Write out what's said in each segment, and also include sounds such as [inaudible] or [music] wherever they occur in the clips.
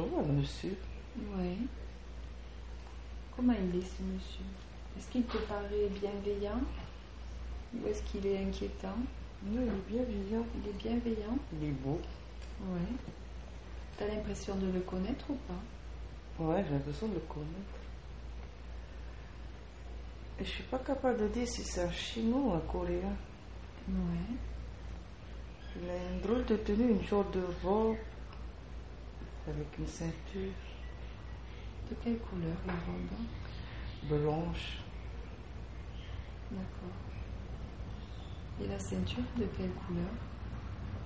vois le monsieur. Oui. Comment il est ce monsieur? Est-ce qu'il te paraît bienveillant? Ou est-ce qu'il est inquiétant? Non, il est bienveillant. Il est bienveillant? Il est beau. Oui. T'as l'impression de le connaître ou pas? Ouais, j'ai l'impression de le connaître. Et je suis pas capable de dire si c'est un chinois ou un coréen. Oui. Il a une drôle de tenue, une sorte de robe avec une ceinture De quelle couleur la robe blanche. D'accord. Et la ceinture de quelle couleur?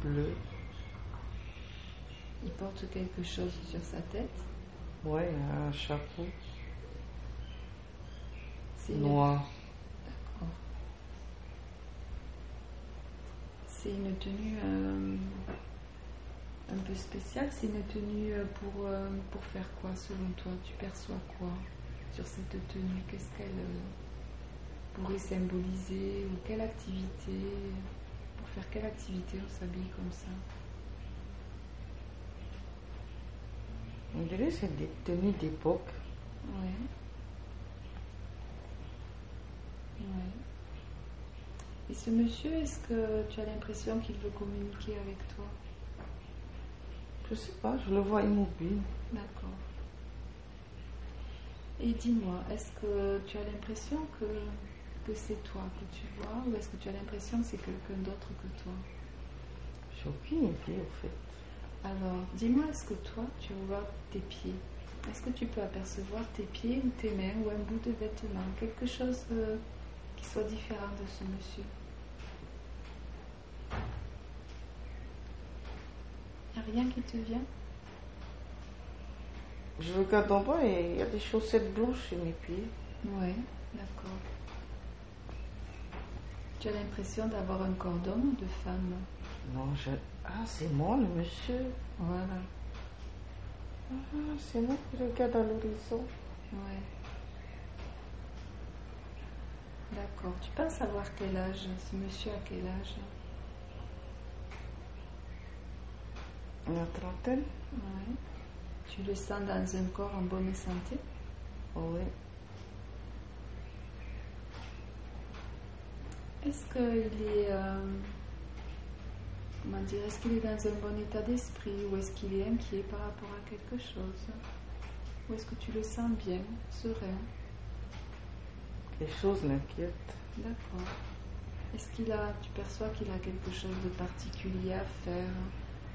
Bleu. Il porte quelque chose sur sa tête? Ouais, un chapeau C'est noir. D'accord. C'est une tenue euh, un peu spéciale. C'est une tenue euh, pour, euh, pour faire quoi selon toi? Tu perçois quoi sur cette tenue? Qu'est-ce qu'elle euh, pourrait symboliser? Ou quelle activité? Pour faire quelle activité on s'habille comme ça? On dirait que c'est des tenues d'époque. Ouais. Ouais. Et ce monsieur, est-ce que tu as l'impression qu'il veut communiquer avec toi? Je sais pas, je le vois immobile. D'accord. Et dis-moi, est-ce que tu as l'impression que, que c'est toi que tu vois ou est-ce que tu as l'impression que c'est quelqu'un d'autre que toi? J'ai aucune idée, en fait. Alors, dis-moi, est-ce que toi, tu vois tes pieds? Est-ce que tu peux apercevoir tes pieds ou tes mains ou un bout de vêtement Quelque chose euh, qui soit différent de ce monsieur? A rien qui te vient Je regarde en bas et il y a des chaussettes blanches sur mes pieds. Oui, d'accord. Tu as l'impression d'avoir un cordon ou de femme Non, je... Ah, c'est moi, le monsieur. Voilà. Ah, c'est moi qui regarde à l'horizon. Ouais. D'accord. Tu penses savoir quel âge Ce monsieur a quel âge? La trentaine Ouais. Tu le sens dans un corps en bonne santé Oui. Est-ce qu'il est. euh, comment dire Est-ce qu'il est dans un bon état d'esprit ou est-ce qu'il est inquiet par rapport à quelque chose Ou est-ce que tu le sens bien, serein Les choses m'inquiètent. D'accord. Est-ce qu'il a, tu perçois qu'il a quelque chose de particulier à faire,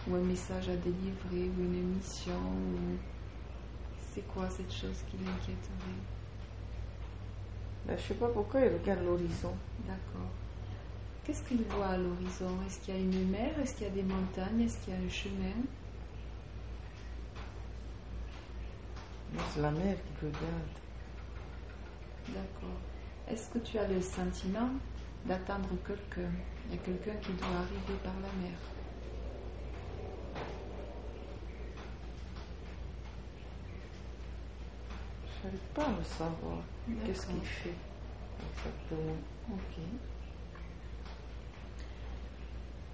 ou un message à délivrer, ou une mission, ou c'est quoi cette chose qui l'inquiéterait? Ben, je sais pas pourquoi il regarde l'horizon. D'accord. Qu'est-ce qu'il voit à l'horizon? Est-ce qu'il y a une mer? Est-ce qu'il y a des montagnes? Est-ce qu'il y a un chemin? C'est la mer qui regarde. D'accord. Est-ce que tu as le sentiment d'attendre quelqu'un? Il y a quelqu'un qui doit arriver par la mer. N'arrive pas à le savoir. Qu'est-ce qu'il fait exactement Ok.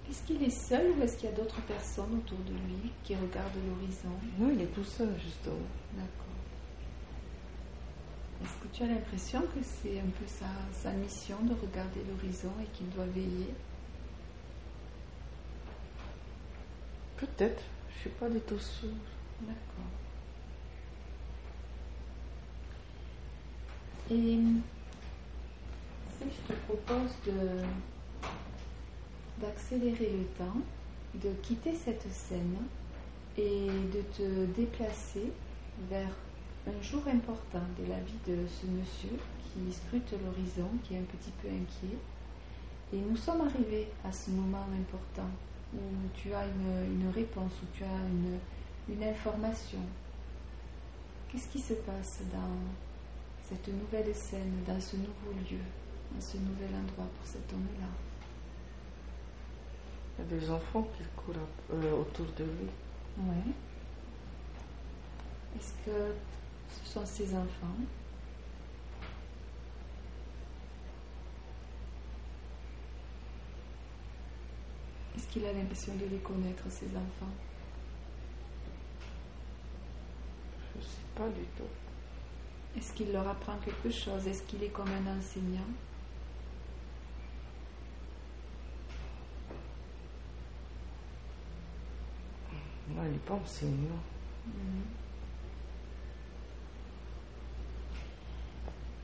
Est-ce qu'il est seul ou est-ce qu'il y a d'autres personnes autour de lui qui regardent l'horizon? Non, il est tout seul, justement. D'accord. Est-ce que tu as l'impression que c'est un peu sa, sa mission de regarder l'horizon et qu'il doit veiller? Peut-être. Je suis pas du tout sûre. D'accord. Et si je te propose d'accélérer le temps, de quitter cette scène et de te déplacer vers un jour important de la vie de ce monsieur qui scrute l'horizon, qui est un petit peu inquiet. Et nous sommes arrivés à ce moment important où tu as une, une réponse, où tu as une, une information. Qu'est-ce qui se passe dans cette nouvelle scène, dans ce nouveau lieu, dans ce nouvel endroit pour cet homme-là Il y a des enfants qui courent euh, autour de lui. Oui. Est-ce que ce sont ses enfants? Est-ce qu'il a l'impression de les connaître, ses enfants? Pas du tout. Est-ce qu'il leur apprend quelque chose? Est-ce qu'il est comme un enseignant? Non, il n'est pas enseignant. Mhm.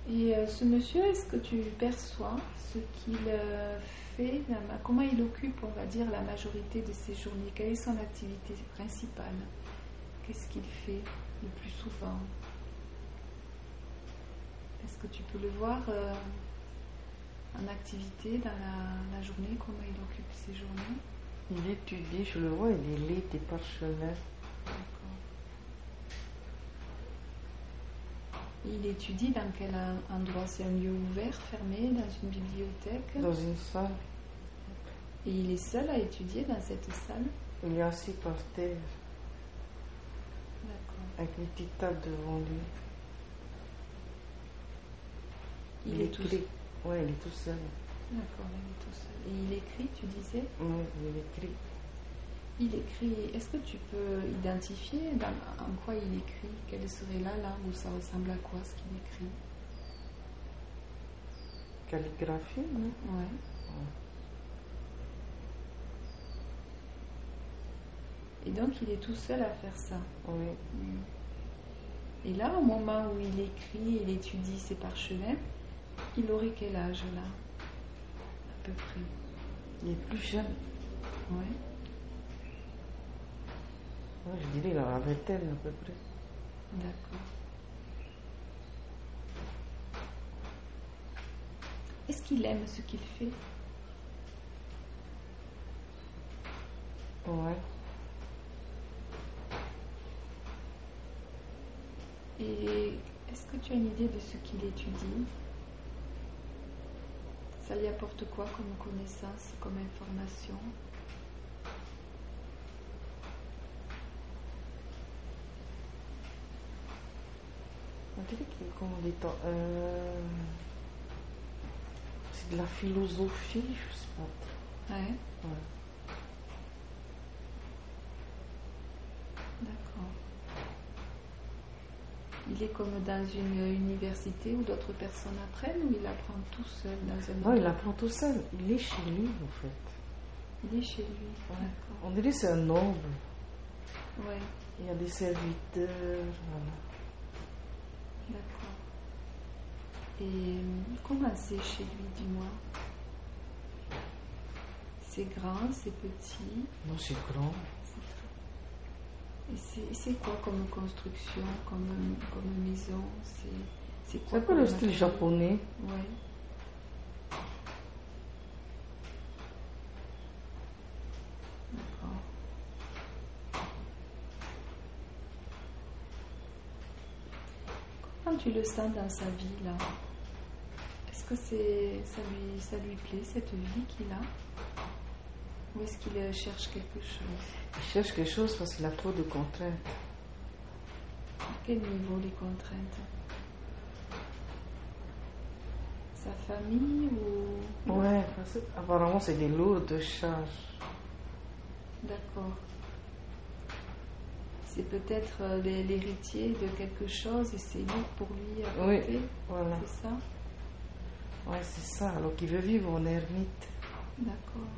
Et euh, ce monsieur, est-ce que tu perçois ce qu'il euh, fait, comment il occupe, on va dire, la majorité de ses journées? Quelle est son activité principale? Qu'est-ce qu'il fait le plus souvent? Est-ce que tu peux le voir euh, en activité dans la, la journée Comment il occupe ses journées? Il étudie, je le vois, il lit des parchemins. D'accord. Il étudie dans quel en- endroit? C'est un lieu ouvert, fermé, dans une bibliothèque? Dans une salle, Et il est seul à étudier dans cette salle? Il est assis par terre, D'accord. avec une petite table devant lui. Il, est tout seul. Ouais, il est tout seul. D'accord, il est tout seul. Et il écrit, tu disais Ouais, il écrit. Il écrit. Est-ce que tu peux identifier dans- en quoi il écrit? Quelle serait la langue ou ça ressemble à quoi ce qu'il écrit? Calligraphie, non? Ouais. Et donc il est tout seul à faire ça? Oui. Et là, au moment où il écrit, il étudie ses parchemins, il aurait quel âge là À peu près? Il est plus jeune. Ouais. Ouais, je dirais il a la vingtaine à peu près. D'accord. Est-ce qu'il aime ce qu'il fait? Ouais. Et est-ce que tu as une idée de ce qu'il étudie? Ça lui apporte quoi comme connaissance, comme information? Comment dit-on euh, C'est de la philosophie, je sais pas. Ouais, Ouais. d'accord. Il est comme dans une université où d'autres personnes apprennent ou il apprend tout seul dans un Non, il apprend tout seul. Il est chez lui, en fait. Il est chez lui. Ouais. On dirait que c'est un noble. Ouais, Il y a des serviteurs. Voilà. d'accord. Et euh, comment c'est chez lui, dis-moi? C'est grand, c'est petit? Non, c'est grand. Et c'est- c'est quoi comme construction, comme, comme maison? C'est c'est C'est quoi comme le style japonais? Ouais. D'accord. Comment tu le sens dans sa vie là? Est-ce que c'est ça lui ça lui plaît cette vie qu'il a? Ou est-ce qu'il euh, cherche quelque chose? Il cherche quelque chose parce qu'il a trop de contraintes. À quel niveau les contraintes? Sa famille ou? Ouais, parce que apparemment c'est des lourdes charges. D'accord. C'est peut-être euh, l'hé- l'héritier de quelque chose et c'est lourd pour lui à Oui. Voilà. C'est ça? Ouais, c'est ça. Alors qu'il veut vivre en ermite. D'accord.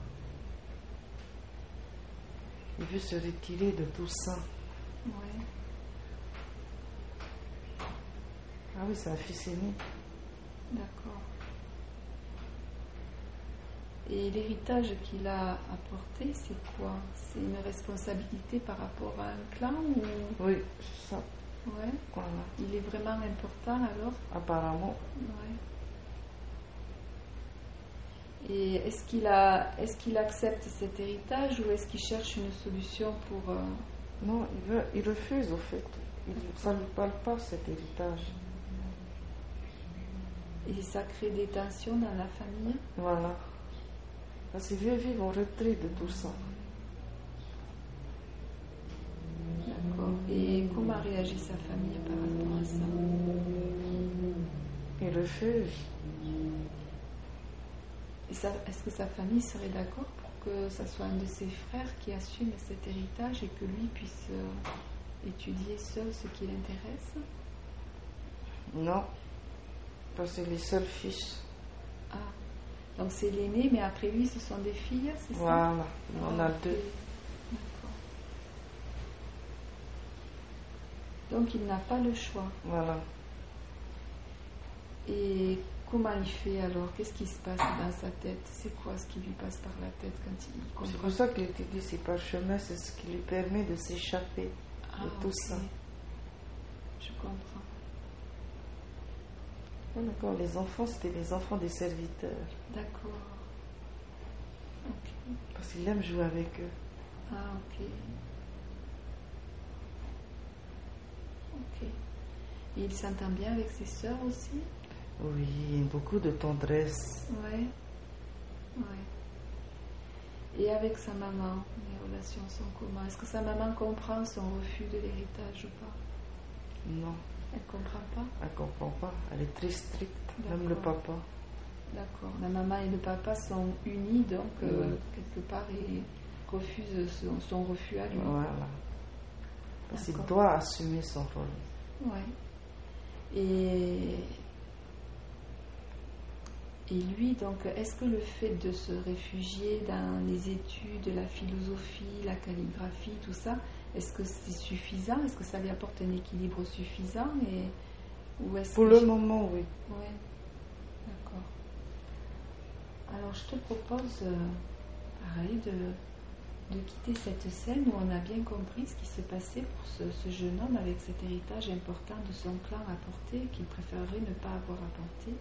Il veut se retirer de tout ça. Ouais. Ah oui, c'est un fils aîné. D'accord. Et l'héritage qu'il a apporté, c'est quoi? C'est une responsabilité par rapport à un clan ou? Oui, c'est ça. ouais Voilà. Il est vraiment important alors? Apparemment. Ouais. Et est-ce qu'il a, est-ce qu'il accepte cet héritage ou est-ce qu'il cherche une solution pour euh, Non, il, veut, il refuse au fait. Il, ça ne lui parle pas cet héritage. et ça crée des tensions dans la famille? Voilà. Parce qu'il veut vivre en retrait de tout ça. D'accord. Et comment réagit sa famille par rapport à ça? Il refuse. Et est-ce que sa famille serait d'accord pour que ça soit un de ses frères qui assume cet héritage et que lui puisse euh, étudier seul ce qui l'intéresse? Non. Parce que c'est les seuls fils. Ah, donc c'est l'aîné, mais après lui, ce sont des filles, c'est ça? Voilà. On a Ah, deux. D'accord. Donc il n'a pas le choix. Voilà. Et comment il fait alors? Qu'est-ce qui se passe dans sa tête? C'est quoi ce qui lui passe par la tête quand il C'est comprend pour ça qu'il te dit c'est parchemin, c'est ce qui lui permet de s'échapper. Ah, de tout ok. ça. Je comprends. Ah, D'accord, les enfants, c'était les enfants des serviteurs. D'accord. Ok. Parce qu'il aime jouer avec eux. Ah, ok. Ok. Et il s'entend bien avec ses sœurs aussi? Oui, beaucoup de tendresse. Ouais. Et avec sa maman, les relations sont comment? Est-ce que sa maman comprend son refus de l'héritage ou pas? Non, Elle comprend pas? Elle comprend pas. Elle est très stricte, même le papa. D'accord. La maman et le papa sont unis, donc euh, quelque part, il refuse son, son refus à lui. Voilà. Parce qu'il doit assumer son rôle. Ouais. Et, et lui, donc, est-ce que le fait de se réfugier dans les études, la philosophie, la calligraphie, tout ça, est-ce que c'est suffisant? Est-ce que ça lui apporte un équilibre suffisant? Et, ou est-ce Pour le je- moment, oui. Ouais, d'accord. Alors je te propose, euh, pareil, de, de quitter cette scène où on a bien compris ce qui se passait pour ce, ce jeune homme avec cet héritage important de son clan à porter qu'il préférerait ne pas avoir à porter.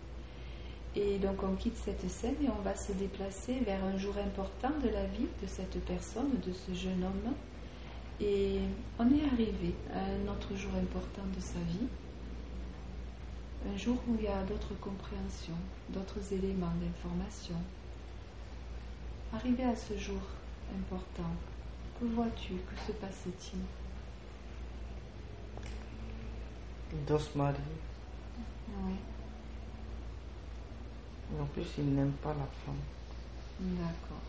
Et donc on quitte cette scène et on va se déplacer vers un jour important de la vie de cette personne, de ce jeune homme. Et on est arrivé à un autre jour important de sa vie un jour où il y a d'autres compréhensions, d'autres éléments d'information. Arrivé à ce jour important, que vois-tu? Que se passe-t-il? Il doit se marier. Oui, en plus, il n'aime pas la femme. d'accord.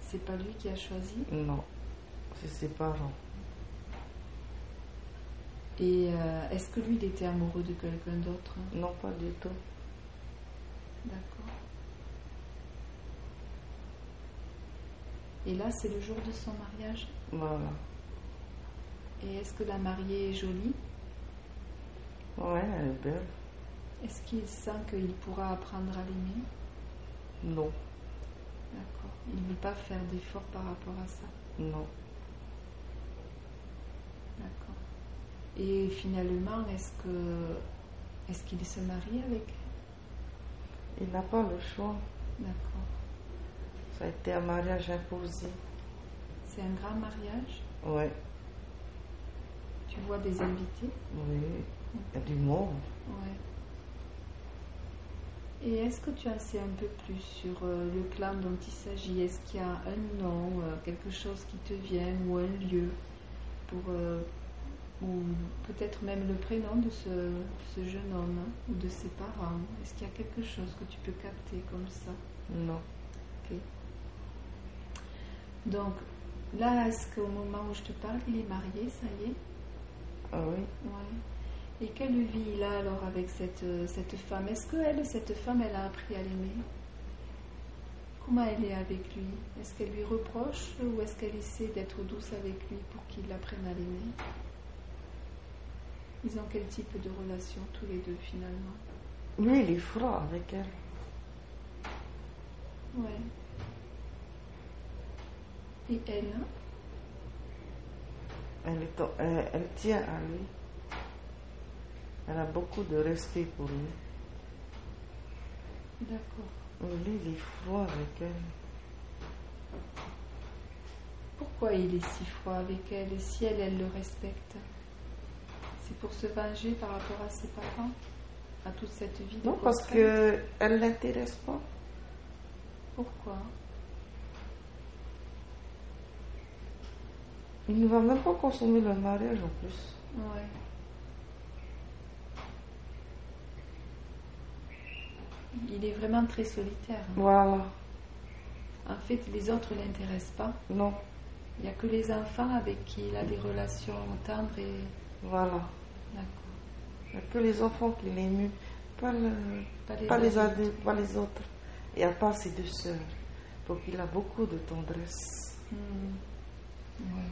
C'est pas lui qui a choisi? Non, c'est ses parents. Et euh, est-ce que lui, il était amoureux de quelqu'un d'autre? Non, pas du tout. D'accord. Et là, c'est le jour de son mariage? Voilà. Et est-ce que la mariée est jolie? Ouais, elle est belle. Est-ce qu'il sent qu'il pourra apprendre à l'aimer Non, D'accord. Il ne veut pas faire d'efforts par rapport à ça. non. D'accord. Et finalement, est-ce que est-ce qu'il se marie avec elle Il n'a pas le choix. D'accord. Ça a été un mariage imposé. C'est un grand mariage. Ouais, Tu vois des invités. oui. Il y a du monde. Ouais. Et est-ce que tu sais un peu plus sur euh, le clan dont il s'agit? Est-ce qu'il y a un nom, euh, quelque chose qui te vient, ou un lieu pour, euh, ou peut-être même le prénom de ce, ce jeune homme hein, ou de ses parents? Est-ce qu'il y a quelque chose que tu peux capter comme ça? Non. Ok. Donc là, est-ce qu'au moment où je te parle, il est marié, ça y est? Ah oui. Ouais. Et quelle vie il a alors avec cette, euh, cette femme? Est-ce que elle, cette femme, elle a appris à l'aimer? Comment elle est avec lui? Est-ce qu'elle lui reproche ou est-ce qu'elle essaie d'être douce avec lui pour qu'il apprenne à l'aimer? Ils ont quel type de relation tous les deux finalement? Lui, il est froid avec elle. Ouais. Et elle hein? Elle, est elle, elle tient à lui. Elle a beaucoup de respect pour lui. D'accord. Lui, il est froid avec elle. Pourquoi il est si froid avec elle et si elle, elle le respecte? C'est pour se venger par rapport à ses parents? À toute cette vie Non, parce contrainte? que elle l'intéresse pas. Pourquoi? Il ne va même pas consommer le mariage en plus. Ouais. Il est vraiment très solitaire. Voilà. En fait, les autres ne l'intéressent pas. Non. Il n'y a que les enfants avec qui il a des relations tendres et. Voilà. D'accord. Il n'y a que les enfants qui l'émuent, pas, le, Pas les pas les adultes. adultes, pas les autres. Et à part ses deux sœurs. Donc il a beaucoup de tendresse. Hmm. Ouais.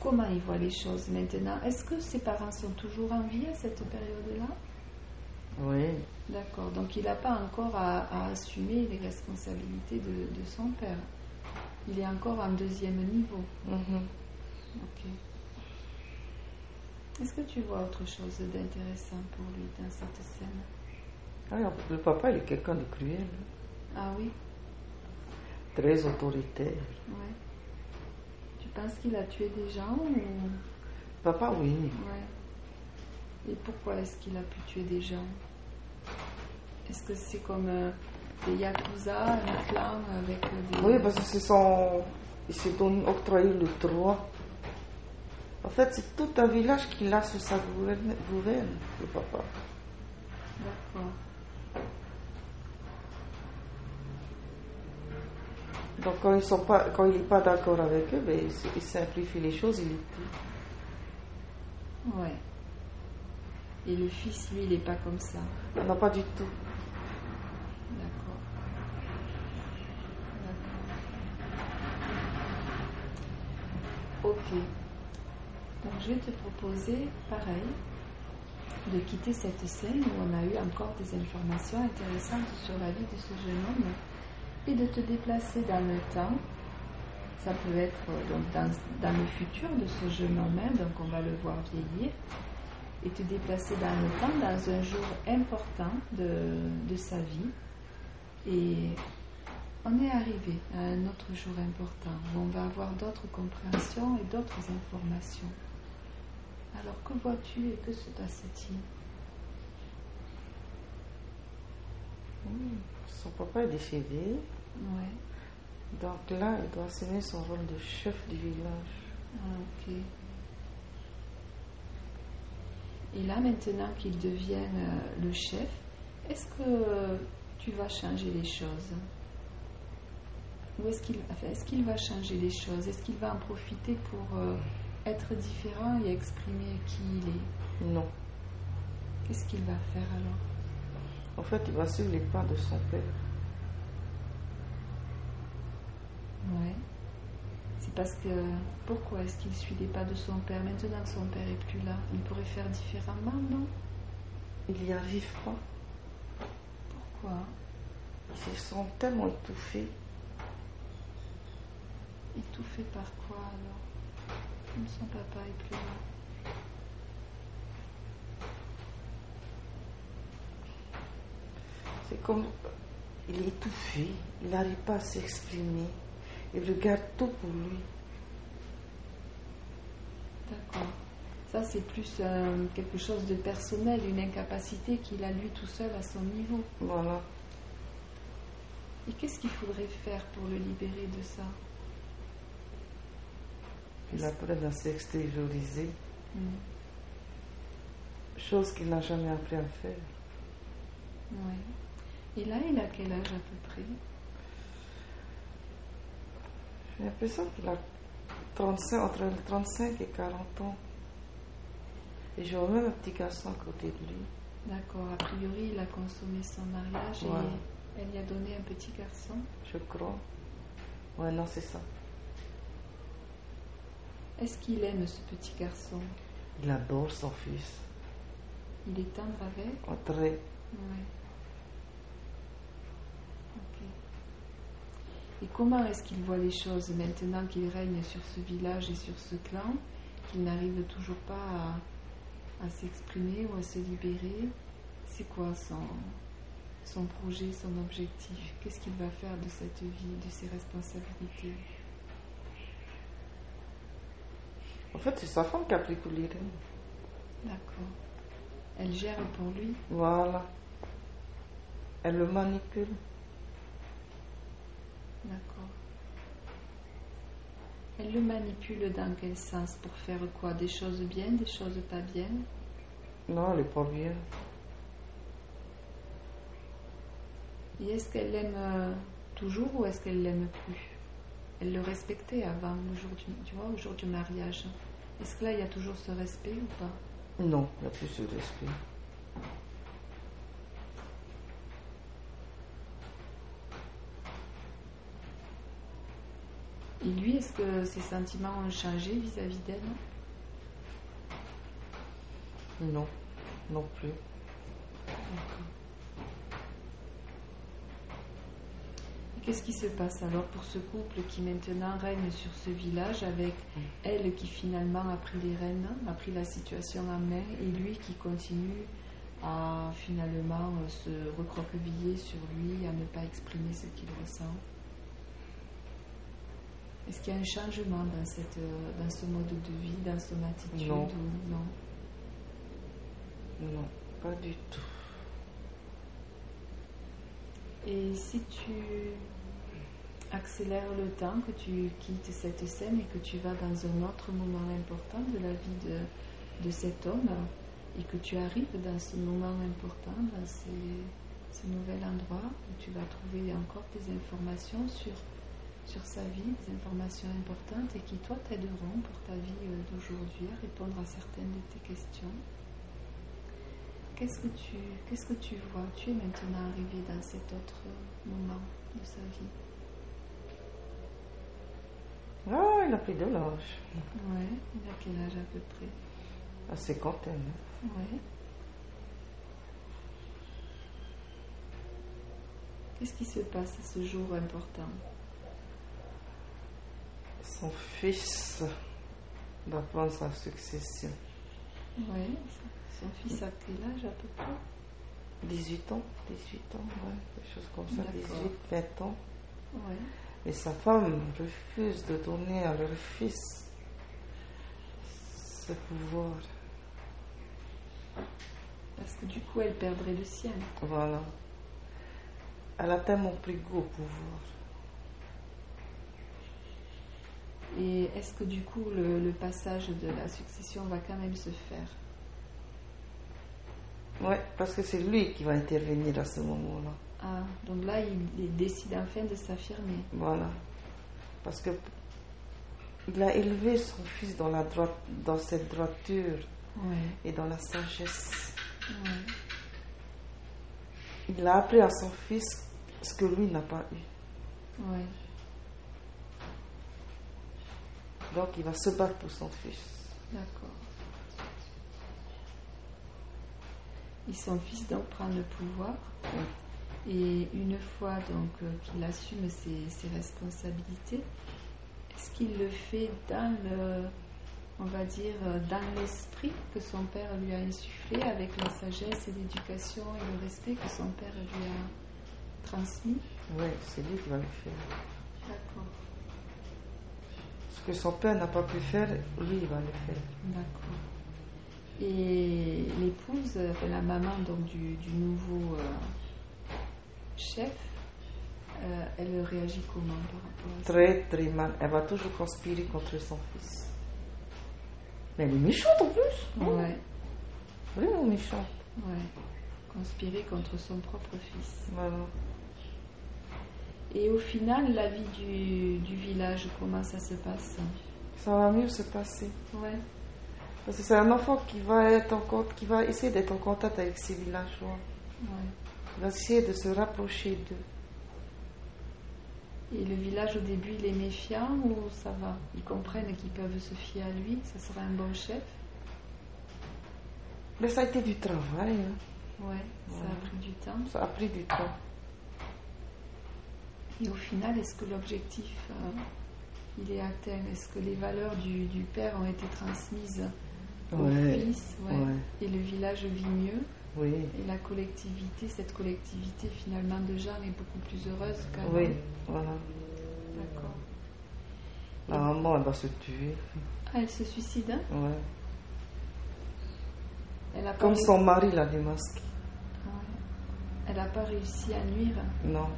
Comment il voit les choses maintenant? Est-ce que ses parents sont toujours en vie à cette période-là? Oui. D'accord. Donc il n'a pas encore à, à assumer les responsabilités de, de son père. Il est encore en deuxième niveau. Mhm. Ok. Est-ce que tu vois autre chose d'intéressant pour lui dans cette scène? Le papa, il est quelqu'un de cruel, Ah oui? Très autoritaire. Penses qu'il a tué des gens ou... Papa, oui. Ouais. Et pourquoi est-ce qu'il a pu tuer des gens? Est-ce que c'est comme euh, des yakuza, un clan avec euh, des... Oui, parce que c'est son. Il s'est donné octroyé le droit. En fait, c'est tout un village qu'il a sous sa gouverne, gouverne, le papa. D'accord. Donc, quand ils sont pas, quand il n'est pas d'accord avec eux, ben, il, simplifie les choses, il les tue. Ouais. Et le fils, lui, il n'est pas comme ça. Non, pas du tout. D'accord. D'accord. Ok. Donc je vais te proposer, pareil, de quitter cette scène où on a eu encore des informations intéressantes sur la vie de ce jeune homme et de te déplacer dans le temps. Ça peut être euh, donc dans, le futur de ce jeune homme, hein, donc on va le voir vieillir, et te déplacer dans le temps dans un jour important de, de sa vie. Et on est arrivé à un autre jour important où on va avoir d'autres compréhensions et d'autres informations. Alors que vois-tu et que se passe-t-il Hmm. Son papa est décédé. Ouais. Donc là, il doit assumer son rôle de chef du village. Ah, ok. Et là, maintenant qu'il devienne euh, le chef, est-ce que tu vas changer les choses? Ou est-ce qu'il enfin, est-ce qu'il va changer les choses? Est-ce qu'il va en profiter pour euh, être différent et exprimer qui il est? Non. Qu'est-ce qu'il va faire alors? En fait, il va suivre les pas de son père. Ouais. C'est parce que pourquoi est-ce qu'il suit les pas de son père? Maintenant que son père est plus là Il pourrait faire différemment, non? Il n'y arrive pas. Pourquoi? Ils se sont tellement étouffés. Étouffé par quoi alors? Comme son papa est plus là. C'est comme. Il est étouffé. Il n'arrive pas à s'exprimer. Il regarde tout pour lui. D'accord. Ça, c'est plus euh, quelque chose de personnel, une incapacité qu'il a lui tout seul à son niveau. Voilà. Et qu'est-ce qu'il faudrait faire pour le libérer de ça? Il apprend à s'extérioriser. Hmm. Chose qu'il n'a jamais appris à faire. Ouais. Et là, il a quel âge à peu près J'ai l'impression qu'il a 35, entre 35 et 40 ans. Et vois même un petit garçon à côté de lui. D'accord. A priori, il a consommé son mariage et elle lui a donné un petit garçon. Je crois. Ouais, non, c'est ça. Est-ce qu'il aime ce petit garçon? Il adore son fils. Il est tendre avec? Très. Ouais. Ok. Et comment est-ce qu'il voit les choses maintenant qu'il règne sur ce village et sur ce clan, qu'il n'arrive toujours pas à, à s'exprimer ou à se libérer? C'est quoi son, son projet, son objectif? Qu'est-ce qu'il va faire de cette vie, de ses responsabilités? En fait, c'est sa femme qui a pris rênes. D'accord. Elle gère pour lui? Voilà. Elle le manipule. D'accord. Elle le manipule dans quel sens Pour faire quoi? Des choses bien, des choses pas bien? Non, elle est pas bien. Et est-ce qu'elle l'aime euh, toujours ou est-ce qu'elle l'aime plus? Elle le respectait avant le jour du, tu vois, au jour du mariage. Est-ce que là, il y a toujours ce respect ou pas? Non, il n'y a plus ce respect. Et lui, est-ce que ses sentiments ont changé vis-à-vis d'elle Non, non plus. Qu'est-ce qui se passe alors pour ce couple qui maintenant règne sur ce village avec elle qui finalement a pris les rênes, a pris la situation en main et lui qui continue à finalement se recroqueviller sur lui, à ne pas exprimer ce qu'il ressent? Est-ce qu'il y a un changement dans, cette, euh, dans ce mode de vie, dans son attitude Non. ou non? Non, pas du tout. Et si tu accélères le temps, que tu quittes cette scène et que tu vas dans un autre moment important de la vie de, de cet homme, et que tu arrives dans ce moment important, dans ces- ce nouvel endroit où tu vas trouver encore des informations sur, sur sa vie, des informations importantes et qui, toi, t'aideront pour ta vie euh, d'aujourd'hui à répondre à certaines de tes questions. Qu'est-ce que tu, qu'est-ce que tu vois? Tu es maintenant arrivé dans cet autre moment de sa vie. Ah, il a pris de l'âge. Ouais, il a quel âge à peu près? À cinquantaine. Ouais. Qu'est-ce qui se passe à ce jour important? Son fils va prendre sa succession. Ouais. Son fils a quel âge à peu près? 18 ans, 18 ans, ouais, des choses comme ça, D'accord. 18, 20 ans. Ouais. Mais sa femme refuse de donner à leur fils ce pouvoir. Parce que du coup, elle perdrait le sien. Voilà. Elle a tellement pris goût au pouvoir. Et est-ce que du coup, le, le passage de la succession va quand même se faire? Ouais, parce que c'est lui qui va intervenir à ce moment-là. Ah, donc là, il, il décide enfin de s'affirmer. Voilà. Parce que il a élevé son fils dans, la droite, dans cette droiture Ouais. et dans la sagesse. ouais. Il a appris à son fils ce que lui n'a pas eu. Ouais. Donc il va se battre pour son fils. D'accord. Et son fils donc prend le pouvoir. Et une fois donc euh, qu'il assume ses, ses responsabilités, est-ce qu'il le fait dans le, on va dire, euh, dans l'esprit que son père lui a insufflé, avec la sagesse et l'éducation et le respect que son père lui a transmis? Oui, c'est lui qui va le faire. D'accord. Que son père n'a pas pu faire, lui, il va le faire. D'accord. Et l'épouse, euh, enfin, la maman donc du, du nouveau euh, chef, euh, elle réagit comment par rapport à ça? Très, très mal. Elle va toujours conspirer contre son fils. Mais elle est méchante en plus. hein? Ouais, Vraiment méchante. ouais. Conspirer contre son propre fils. Voilà. Et au final, la vie du, du village, comment ça se passe? Ça va mieux se passer. Ouais, Parce que c'est un enfant qui va, être en, qui va essayer d'être en contact avec ses villageois. ouais. Il va essayer de se rapprocher d'eux. Et le village, au début, il est méfiant ou ça va? Ils comprennent qu'ils peuvent se fier à lui, ça sera un bon chef? Mais ça a été du travail. hein. Ouais, ça a Ouais. pris du temps. Ça a pris du temps. Et au final, est-ce que l'objectif, euh, il est atteint? Est-ce que les valeurs du, du père ont été transmises au Ouais. fils? Ouais. Ouais. Et le village vit mieux? Oui. Et la collectivité, cette collectivité finalement de gens est beaucoup plus heureuse qu'avant? Oui. Voilà. D'accord. La maman, elle va se tuer. Ah, elle se suicide hein? Ouais. Elle n'a pas, Comme son mari l'a démasqué. Ouais. Elle a pas réussi à nuire? Non.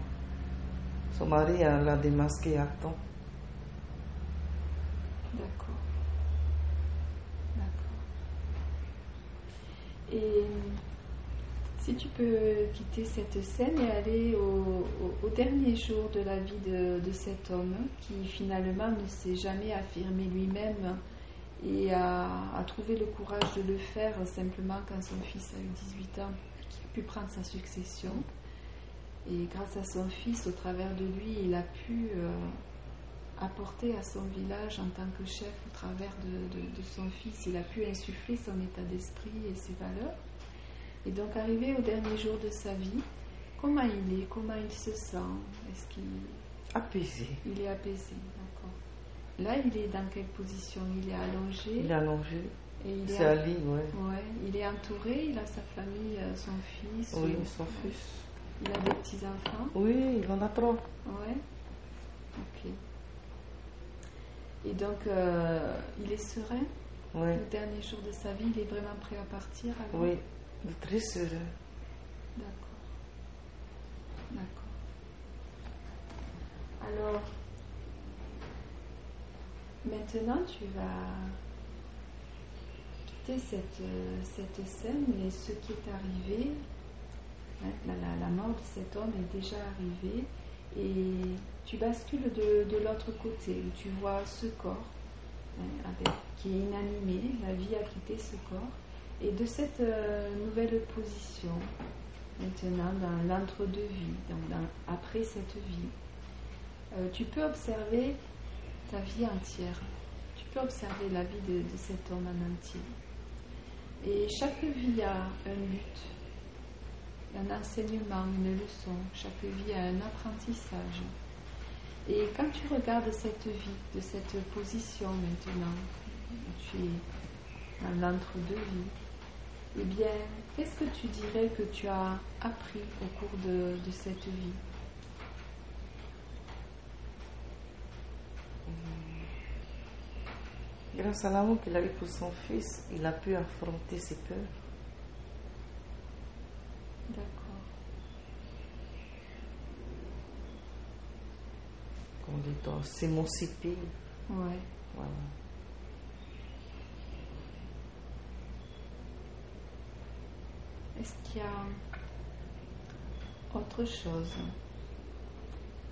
Son mari l'a démasqué à temps. D'accord. D'accord. Et Si tu peux quitter cette scène et aller au, dernier jour de la vie de, cet homme qui finalement ne s'est jamais affirmé lui-même et a, trouvé le courage de le faire simplement quand son fils a eu 18 ans et qu'il a pu prendre sa succession. Et grâce à son fils, au travers de lui, il a pu euh, apporter à son village en tant que chef, au travers de, de- de son fils, il a pu insuffler son état d'esprit et ses valeurs. Et donc arrivé au dernier jour de sa vie, comment il est, comment il se sent, est-ce qu'il Apaisé. il est apaisé, d'accord. Là, il est dans quelle position? Il est allongé? Il est allongé. et il est, C'est Ali, ouais. ouais, il est entouré, il a sa famille, euh, son fils, Oui, ou- son fils. Il a des petits-enfants. Oui, il en a trois. Ouais. Ok. Et donc, euh, il est serein? Oui, Le dernier jour de sa vie, il est vraiment prêt à partir alors oui. Il est très serein. D'accord. D'accord. Alors, maintenant, tu vas quitter cette, euh, cette scène et ce qui est arrivé, la, mort de cet homme est déjà arrivée et tu bascules de, l'autre côté où tu vois ce corps hein, qui est inanimé, la vie a quitté ce corps et de cette euh, nouvelle position, maintenant dans l'entre-deux-vie, donc après cette vie, euh, tu peux observer ta vie entière. Tu peux observer la vie de, de cet homme en entier. Et chaque vie a un but, un enseignement, une leçon. Chaque vie a un apprentissage. Et quand tu regardes cette vie, de cette position maintenant, tu es dans l'entre-deux-vie, eh bien, qu'est-ce que tu dirais que tu as appris au cours de, de cette vie? Grâce à l'amour qu'il avait pour son fils, il a pu affronter ses peurs. D'accord. Qu'on dit doit s'émanciper. Ouais. Voilà. Est-ce qu'il y a autre chose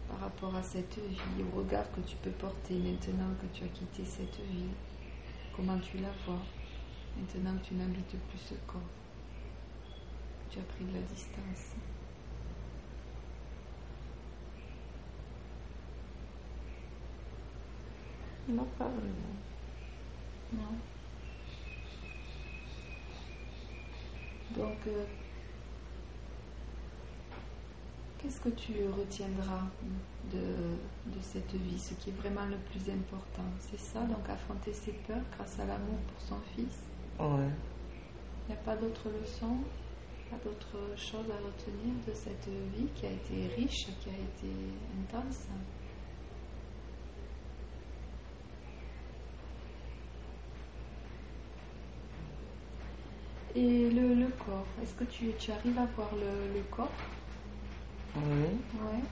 par rapport à cette vie, au regard que tu peux porter maintenant que tu as quitté cette vie? Comment tu la vois maintenant que tu n'habites plus ce corps? Tu as pris de la distance. Non, pas vraiment. Non? Donc, euh, qu'est-ce que tu retiendras de, de cette vie Ce qui est vraiment le plus important, c'est ça, donc affronter ses peurs grâce à l'amour pour son fils? Ouais. Il n'y a pas d'autres leçons, pas d'autres choses à retenir de cette vie qui a été riche, qui a été intense. Et le, le corps, est-ce que tu, tu arrives à voir le, le corps? Oui. Ouais.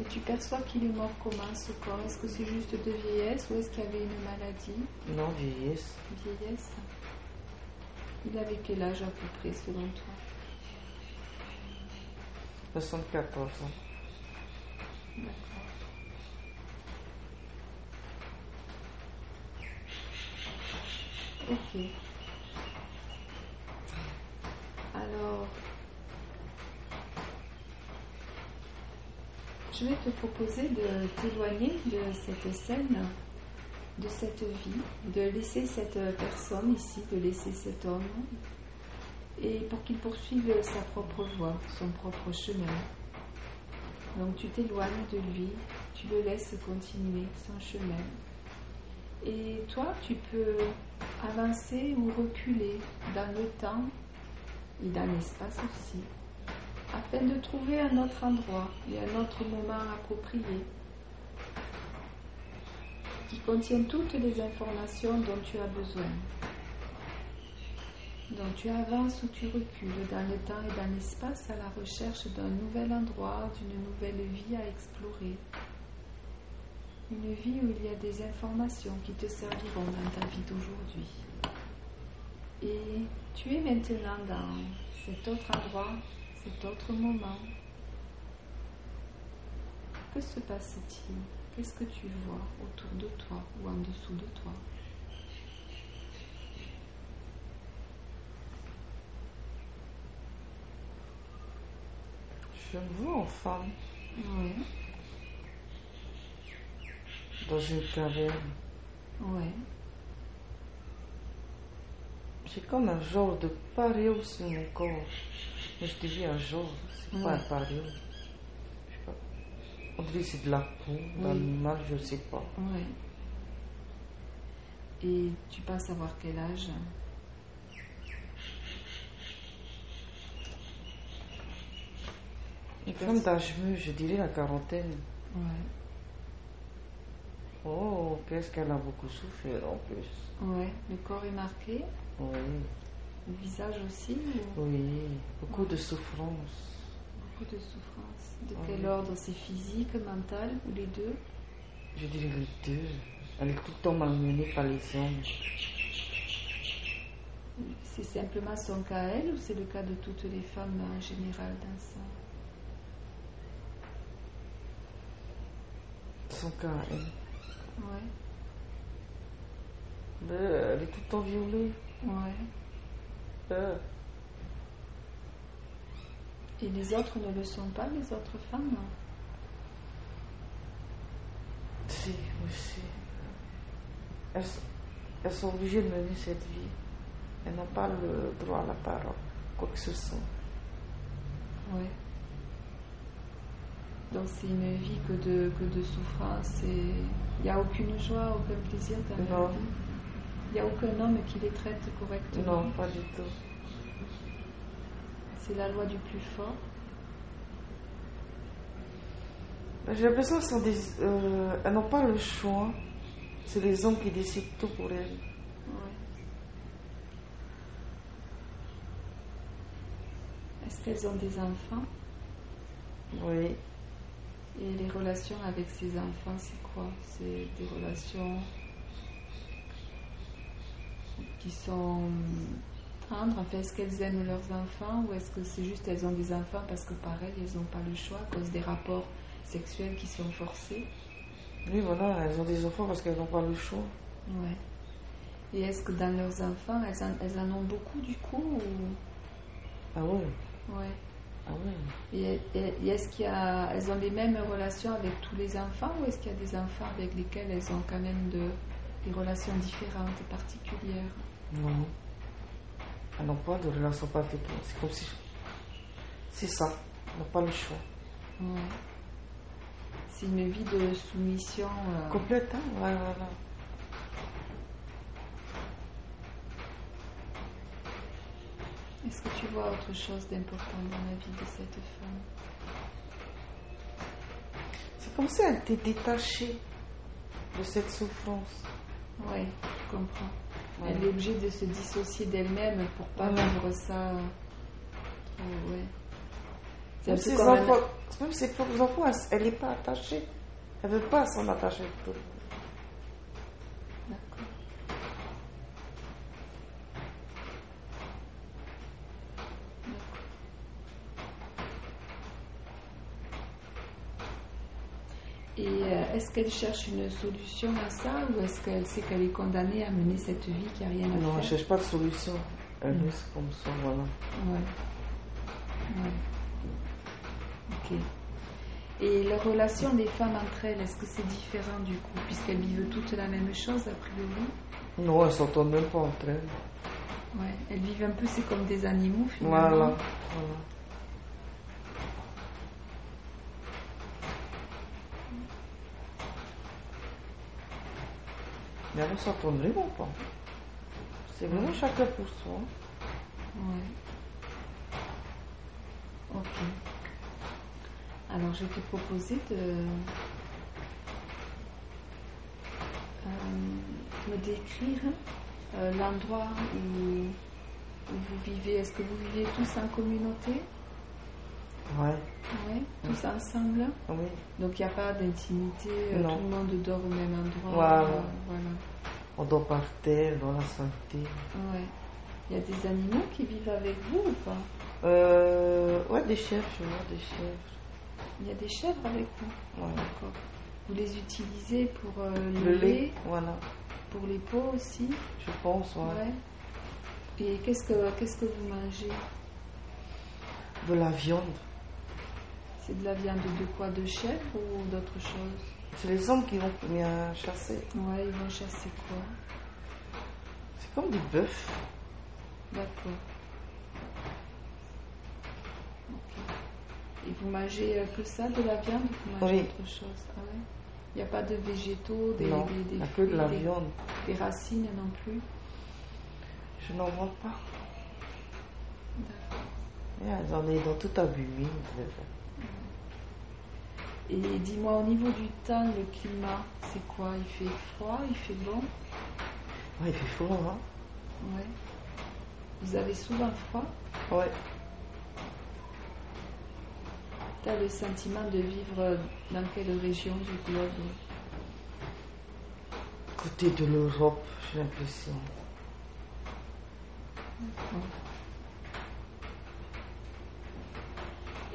Et tu perçois qu'il est mort comment ce corps? Est-ce que c'est juste de vieillesse ou est-ce qu'il y avait une maladie? Non, vieillesse. Vieillesse. Il avait quel âge à peu près selon toi? 74 ans. D'accord. Ok. Alors, je vais te proposer de t'éloigner de cette scène, de cette vie, de laisser cette personne ici, de laisser cet homme, et pour qu'il poursuive sa propre voie, son propre chemin. Donc tu t'éloignes de lui, tu le laisses continuer son chemin. Et toi, tu peux avancer ou reculer dans le temps et dans l'espace aussi, afin de trouver un autre endroit et un autre moment approprié qui contient toutes les informations dont tu as besoin. Donc tu avances ou tu recules dans le temps et dans l'espace à la recherche d'un nouvel endroit, d'une nouvelle vie à explorer. Une vie où il y a des informations qui te serviront dans ta vie d'aujourd'hui. Et tu es maintenant dans cet autre endroit, cet autre moment. Que se passe-t-il? Qu'est-ce que tu vois autour de toi ou en dessous de toi? Je me vois en femme Oui, dans une caverne. oui. J'ai comme un genre de paréo sur mon corps. Mais je te dis un genre, c'est pas Ouais. un paréo. Je sais pas. On dirait que c'est de la peau d'animal, je sais pas. Oui. Et tu penses avoir quel âge? Femme d'âge je dirais la quarantaine. Ouais. Oh, qu'est-ce qu'elle a beaucoup souffert en plus. Ouais. Le corps est marqué, Oui, le visage aussi ou oui, beaucoup de souffrance. beaucoup de souffrance. De Ouais. quel ordre? C'est physique, mental ou les deux? Je dirais les deux. Elle est tout le temps malmenée par les hommes. C'est simplement son cas à elle ou c'est le cas de toutes les femmes en général dans ça Son cas, elle. Ouais. Mais elle est tout le temps violée. Ouais. Euh, Et les autres ne le sont pas, les autres femmes Si, aussi. Elles, sont- elles sont obligées de mener cette vie. Elles n'ont pas le droit à la parole, quoi que ce soit. Ouais. Donc c'est une vie que de, que de souffrance et il n'y a aucune joie, aucun plaisir dans Non. leur vie. Il n'y a aucun homme qui les traite correctement. Non, pas du tout. C'est la loi du plus fort. J'ai l'impression qu'elles sont des, euh, elles n'ont pas le choix. C'est les hommes qui décident tout pour elles. Ouais. Est-ce qu'elles ont des enfants? Oui. Et les relations avec ces enfants, c'est quoi? C'est des relations qui sont tendres. Enfin, est-ce qu'elles aiment leurs enfants ou est-ce que c'est juste elles ont des enfants parce que pareil, elles n'ont pas le choix à cause des rapports sexuels qui sont forcés? Oui, voilà, elles ont des enfants parce qu'elles n'ont pas le choix. Ouais. Et est-ce que dans leurs enfants, elles en, elles en ont beaucoup du coup ou... Ah oui, Ouais. Ah oui. Et, et- et est-ce qu'il y a, elles ont les mêmes relations avec tous les enfants ou est-ce qu'il y a des enfants avec lesquels elles ont quand même de, des relations différentes et particulières? Non. Elles n'ont pas de relation particulière. C'est comme si. C'est ça. Elles n'ont pas le choix. Ouais. C'est une vie de soumission. euh, Complète, hein Ouais, voilà. Est-ce que tu vois autre chose d'important dans la vie de cette femme? C'est comme si elle était détachée de cette souffrance. Ouais, je comprends. Ouais. Elle est obligée de se dissocier d'elle-même pour pas Ouais. vivre ça. trop, ouais. Même ses enfants, même ses propres enfants, elle- n'est pas attachée. Elle ne veut pas s'en attacher tout le monde. D'accord. Et euh, est-ce qu'elle cherche une solution à ça ou est-ce qu'elle sait qu'elle est condamnée à mener cette vie qui n'a rien à Non, elle ne faire cherche pas de solution. Elle Mm. laisse comme ça, voilà. Ouais. Ouais. Ok. Et la relation des femmes entre elles, est-ce que c'est différent du coup, puisqu'elles vivent toutes la même chose a priori Non, elles s'entendent même pas entre elles. Ouais. Elles vivent un peu, c'est comme des animaux finalement. Voilà. voilà. Mais elles ne s'entendent vraiment pas. C'est vraiment chacun pour soi. Ouais. Ok. Alors, je vais te proposer de euh, me décrire euh, l'endroit où vous vivez. Est-ce que vous vivez tous en communauté? Ouais. Oui, tous ensemble. Oui. Donc, il n'y a pas d'intimité, euh, tout le monde dort au même endroit. Voilà. euh, voilà. On dort par terre, dans la santé. Ouais. Il y a des animaux qui vivent avec vous ou pas? Euh, ouais, des chèvres, je vois des chèvres. Il y a des chèvres avec vous? Ouais. D'accord. Vous les utilisez pour euh, le, Le lait, lait, voilà. pour les pots aussi? Je pense, ouais. Ouais. Et qu'est-ce que qu'est-ce que vous mangez? De la viande. C'est de la viande de quoi De chèvre ou d'autre chose C'est les hommes qui vont bien chasser. Ouais, ils vont chasser quoi C'est comme du bœuf. D'accord. Ok. Et vous mangez euh, que ça, de la viande ou vous mangez Oui. autre chose Ah ouais Il n'y a pas de végétaux, des, non, des, des il n'y a que fruits, de la des, viande. des racines non plus Je n'en vois pas. D'accord. Yeah, J'en ai dans tout abîmé. Et dis-moi, au niveau du temps, le climat, c'est quoi? Il fait froid, il fait bon? Ouais, il fait chaud, hein Ouais. Vous avez souvent froid? Ouais. Tu as le sentiment de vivre dans quelle région du globe? Côté de l'Europe, j'ai l'impression.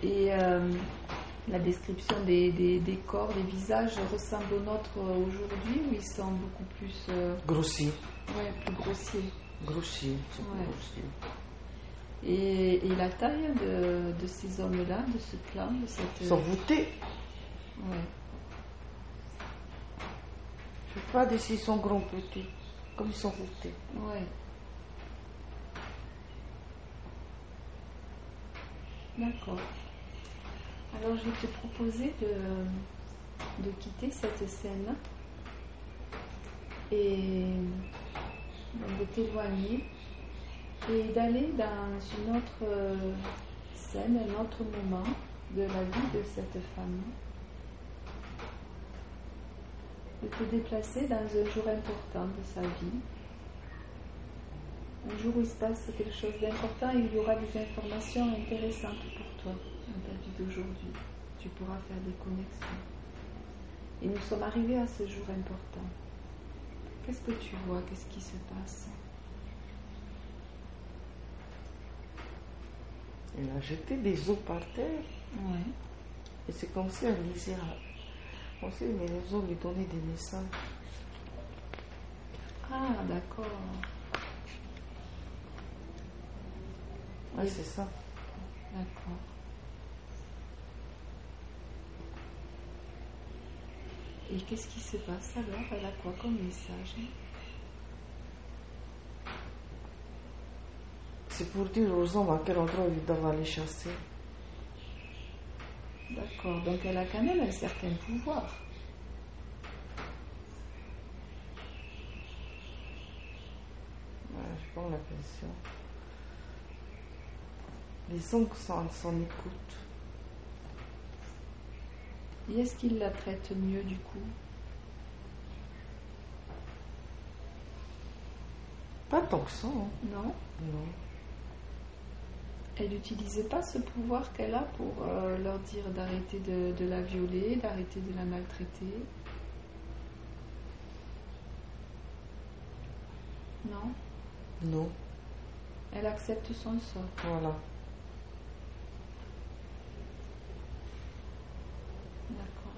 Et euh, la description des, des- des corps, des visages ressemble au nôtre euh, aujourd'hui ou ils sont beaucoup plus, euh, Grossi. ouais, plus grossiers? Grossi. c'est Ouais. et, et la taille de, de ces hommes-là, de ce clan, de cette... Ils sont voûtés. Ouais. Je ne sais pas d'ici ils sont grands petits. Comme ils sont voûtés. Ouais. D'accord. Alors je vais te proposer de, de quitter cette scène et de t'éloigner et d'aller dans une autre euh, scène, un autre moment de la vie de cette femme. De te déplacer dans un jour important de sa vie un jour où il se passe quelque chose d'important et il y aura des informations intéressantes pour ta vie d'aujourd'hui. Tu pourras faire des connexions. Et nous sommes arrivés à ce jour important. Qu'est-ce que tu vois? Qu'est-ce qui se passe? Elle a jeté des os par terre. Ouais. Et c'est comme si elle lisait. Comme si mais les os lui donnaient des messages. Ah, d'accord. Ouais, c'est ça. D'accord. Et qu'est-ce qui se passe alors? Elle a quoi comme message C'est pour dire aux hommes à quel endroit ils doivent aller chasser. D'accord. Donc elle a quand même un certain pouvoir. Ouais, je prends l'impression. Les hommes s'en s'en écoutent. Et est-ce qu'il la traite mieux du coup? Pas tant que ça. hein. Non? Non. Elle n'utilisait pas ce pouvoir qu'elle a pour euh, leur dire d'arrêter de, de la violer, d'arrêter de la maltraiter? Non? Non. Elle accepte son sort. Voilà. D'accord.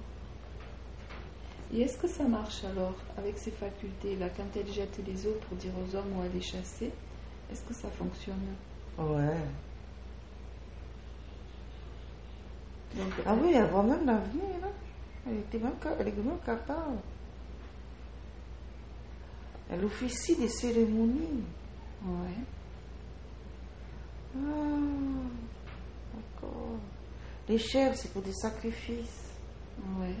Et est-ce que ça marche alors avec ses facultés là quand elle jette les os pour dire aux hommes où aller chasser Est-ce que ça fonctionne? Ouais. Donc, Ah oui, elle voit même l'avenir. Là. Elle, était même, elle est même capable. Elle officie des cérémonies. Ouais. Ah, d'accord. Les chèvres, c'est pour des sacrifices Ouais.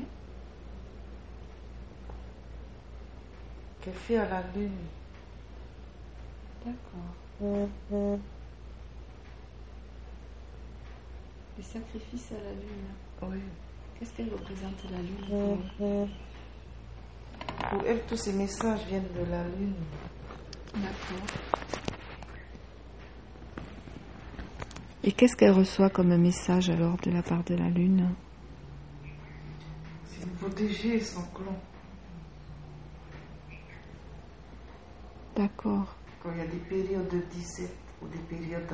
Fait à la lune. D'accord. Les sacrifices à la lune. Oui. Qu'est-ce qu'elle représente la lune pour elle Pour elle, tous ces messages viennent de la lune. D'accord. Et qu'est-ce qu'elle reçoit comme message alors de la part de la lune? C'est de protéger son clan. D'accord. quand il y a des périodes de disette ou des périodes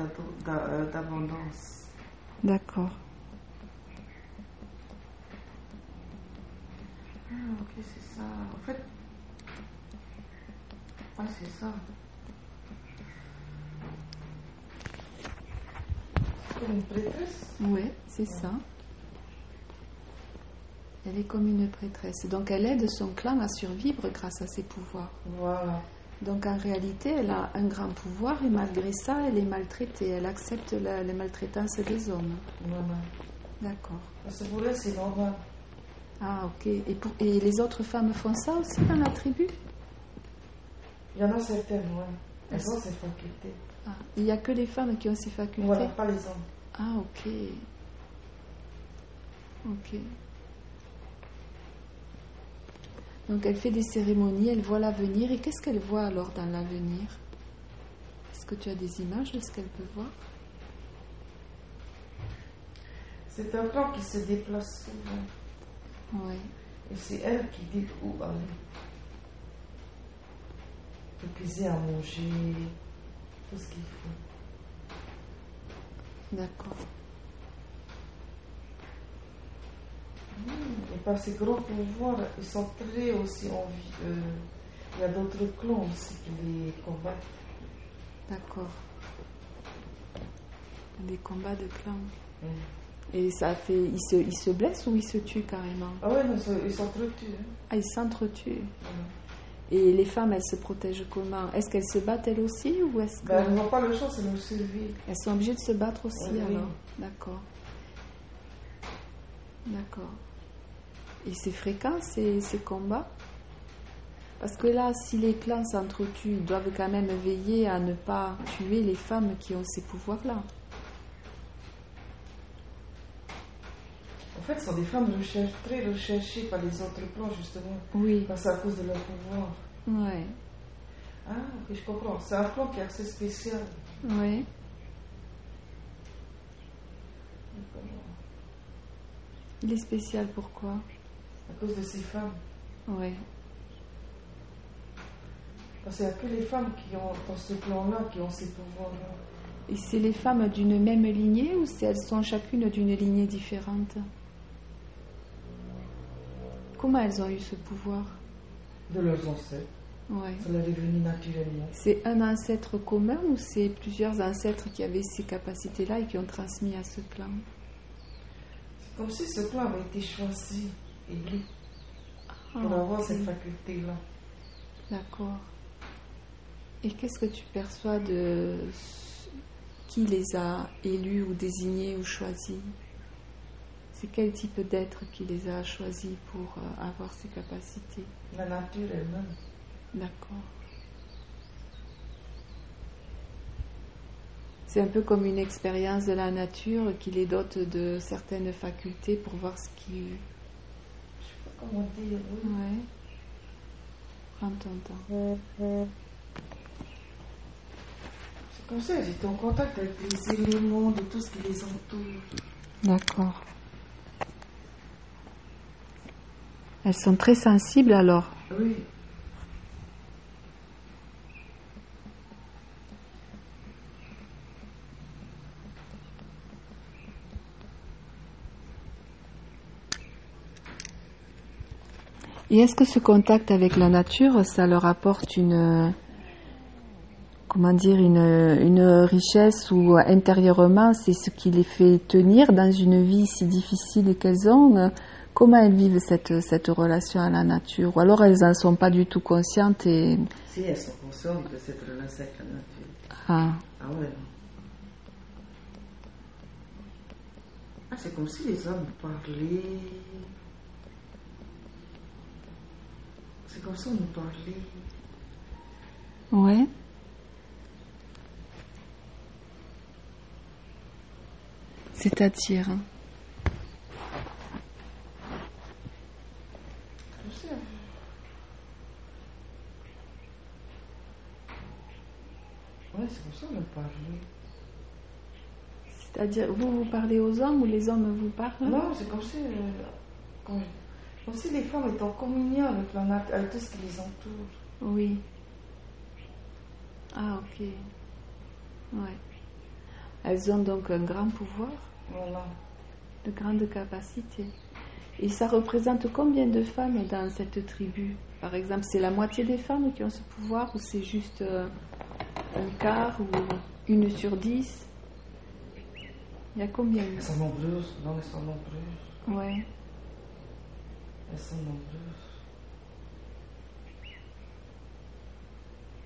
euh, d'abondance. D'accord. Ah, ok, c'est ça. En fait, ah, c'est ça. C'est comme une prêtresse? Oui, c'est ça. Elle est comme une prêtresse. Donc elle aide son clan à survivre grâce à ses pouvoirs. Voilà. Donc en réalité, elle a un grand pouvoir et malgré ça, elle est maltraitée. Elle accepte la, les maltraitances des hommes. Voilà. D'accord. Que pour c'est normal. Ah, ok. Et, pour- et les autres femmes font ça aussi dans la tribu? Il y en a certaines, ouais. Elles ont ces facultés. Ah, Il n'y a que les femmes qui ont ces facultés? Voilà, pas les hommes. Ah, ok. Ok. Donc elle fait des cérémonies, elle voit l'avenir. Et qu'est-ce qu'elle voit alors dans l'avenir? Est-ce que tu as des images de ce qu'elle peut voir? C'est un plan qui se déplace souvent. Oui. Et c'est elle qui dit où aller. Pour cuisiner à manger, tout ce qu'il faut. D'accord. Et par ces grands pouvoirs, ils sont très aussi en vie. euh, il y a d'autres clans aussi qui les combattent. D'accord. Des combats de clans. Mm. Et ça fait. Ils se, ils se blessent ou ils se tuent carrément? Ah ouais, non, ils s'entretuent. Hein. Ah, ils s'entretuent. Voilà. Et les femmes, elles se protègent comment? Est-ce qu'elles se battent elles aussi ou est-ce que... Ben, elles n'ont pas le choix, c'est le survie. Elles sont obligées de se battre aussi oui. alors D'accord. D'accord. Et c'est fréquent ces, ces combats? Parce que là, si les clans s'entretuent, ils doivent quand même veiller à ne pas tuer les femmes qui ont ces pouvoirs-là. En fait, ce sont des femmes très recherchées par les autres clans, justement. Oui. Parce à cause de leur pouvoir. Ouais. Ah, ok, je comprends. C'est un clan qui est assez spécial. Ouais. Il est spécial pourquoi? À cause de ces femmes. Ouais. Parce qu'il n'y a que les femmes qui ont, dans ce clan-là, qui ont ces pouvoirs-là. Et c'est les femmes d'une même lignée ou c'est elles sont chacune d'une lignée différente? Comment elles ont eu ce pouvoir? De leurs ancêtres. Ouais. Ça leur est venu naturellement. C'est un ancêtre commun ou c'est plusieurs ancêtres qui avaient ces capacités-là et qui ont transmis à ce clan C'est comme si ce clan avait été choisi, élu, pour Ah, avoir ok. cette faculté-là. D'accord. Et qu'est-ce que tu perçois de qui les a élus ou désignés ou choisis? C'est quel type d'être qui les a choisis pour euh, avoir ces capacités? La nature elle-même. D'accord. C'est un peu comme une expérience de la nature qui les dote de certaines facultés pour voir ce qui. Je sais pas comment dire. Ouais. Prends ton temps. C'est comme ça, j'étais en contact avec les éléments de tout ce qui les entoure. D'accord. Elles sont très sensibles alors. Oui. Et est-ce que ce contact avec la nature, ça leur apporte une, comment dire, une, une richesse ou intérieurement, c'est ce qui les fait tenir dans une vie si difficile qu'elles ont? Comment elles vivent cette, cette relation à la nature? Ou alors elles n'en sont pas du tout conscientes et... Si elles sont conscientes de cette relation avec la nature. Ah, Ah ouais. Ah, c'est comme si les hommes parlaient. C'est comme si on nous parlait. ouais. C'est-à-dire hein sais. Ouais, c'est comme ça qu'on parlait. C'est-à-dire, vous, vous parlez aux hommes ou les hommes vous parlent? Non, c'est comme si. euh, comme si les femmes étaient en communion avec la nature, avec tout ce qui les entoure. Oui. Ah, ok. Ouais. Elles ont donc un grand pouvoir, Voilà. de grandes capacités. Et ça représente combien de femmes dans cette tribu? Par exemple, c'est la moitié des femmes qui ont ce pouvoir ou c'est juste euh, un quart ou une sur dix? Il y a combien? Elles sont nombreuses. Non, elles sont nombreuses. Ouais. Elles sont nombreuses.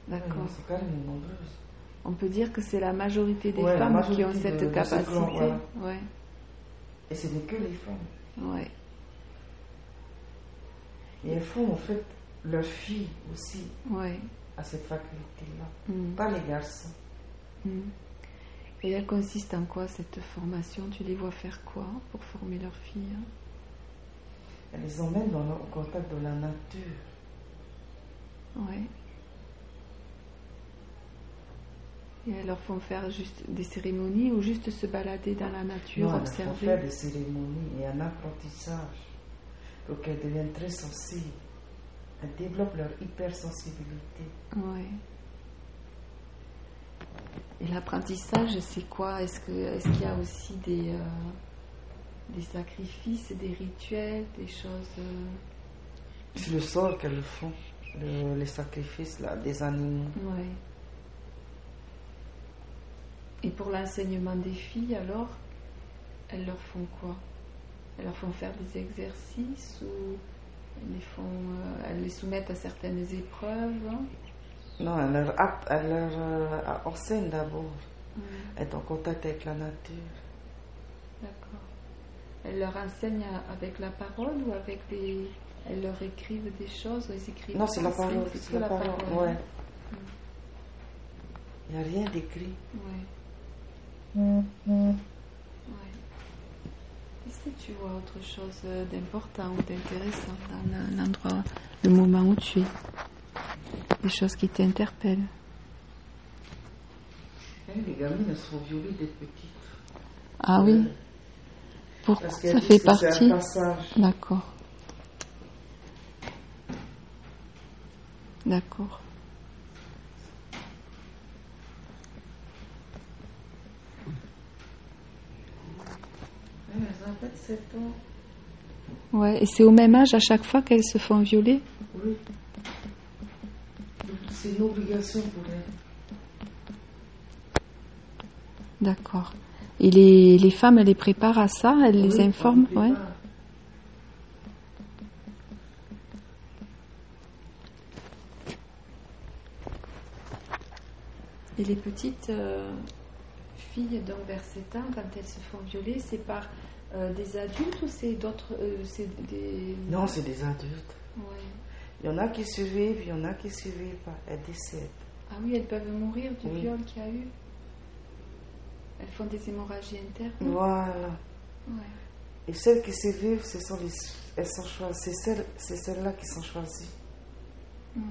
D'accord. Elles sont carrément nombreuses. On peut dire que c'est la majorité des Ouais, femmes qui ont cette de- de ce capacité. voilà. Ouais, Et ce n'est que les femmes. ouais. Et elles font en fait leurs filles aussi Ouais. à cette faculté-là. Mm. Pas les garçons. Mm. Et elle consiste en quoi cette formation? Tu les vois faire quoi pour former leurs filles Elles les dans le- au contact de la nature. Ouais. Et elles leur font faire juste des cérémonies ou juste se balader dans la nature, Non, elles font observer? faire des cérémonies et un apprentissage pour qu'elles deviennent très sensibles. Elles développent leur hypersensibilité. Ouais. Et l'apprentissage, c'est quoi? Est-ce qu'il y a aussi des euh, des sacrifices, des rituels, des choses euh, C'est le sort qu'elles font, le- les sacrifices là, des animaux. Ouais. Et pour l'enseignement des filles, alors, elles leur font quoi? Elles leur font faire des exercices ou elles les, font, euh, elles les soumettent à certaines épreuves Non, elles leur, elles euh, enseignent d'abord, Ouais, être en contact avec la nature. D'accord. Elles leur enseignent à- avec la parole ou avec des... Elles leur écrivent des choses ou elles écrivent Non, c'est la parole. C'est la la parole. parole. Ouais. Il n'y a rien d'écrit. Ouais. Ouais. Est-ce que tu vois autre chose euh, d'important ou d'intéressant dans le- l'endroit, le moment où tu es? Des choses qui t'interpellent? Eh, Les gamines elles sont violées dès petites. Ah oui? Ça fait partie. D'accord. D'accord. Elles ont peut-être 7 ans. Ouais, et c'est au même âge à chaque fois qu'elles se font violer Oui. C'est une obligation pour elles. D'accord. Et les, les femmes, elles les préparent à ça Elles les informent Ouais. Et les petites euh, filles, donc vers 7 ans, quand elles se font violer, c'est par euh, des adultes ou c'est d'autres. euh, c'est des. Non, c'est des adultes. Ouais. Il y en a qui survivent, il y en a qui ne survivent pas. Elles décèdent. Ah oui, elles peuvent mourir du Oui. viol qu'il y a eu. Elles font des hémorragies internes. Voilà. Ouais. Et celles qui survivent, ce sont les, elles sont choisies. C'est celles, c'est celles-là qui sont choisies. Ouais.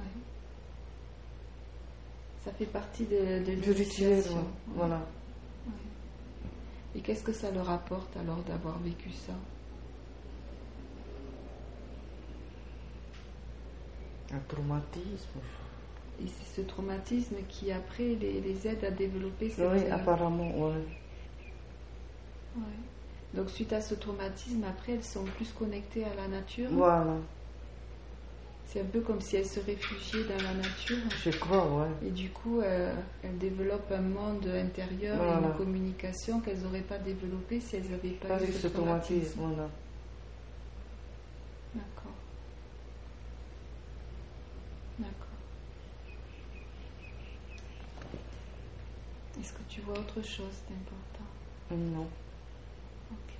Ça fait partie de, de ouais. Voilà. Et qu'est-ce que ça leur apporte alors d'avoir vécu ça? Un traumatisme. Et c'est ce traumatisme qui après les, les aide à développer cette... Oui, apparemment, ouais. Donc suite à ce traumatisme, après elles sont plus connectées à la nature. Voilà. C'est un peu comme si elles se réfugiaient dans la nature. Je crois, ouais. Et du coup, euh, elles développent un monde intérieur et une communication qu'elles n'auraient pas développée si elles n'avaient pas Pas eu ce traumatisme, traumatisme. voilà. D'accord. D'accord. Est-ce que tu vois autre chose d'important? Non. Ok.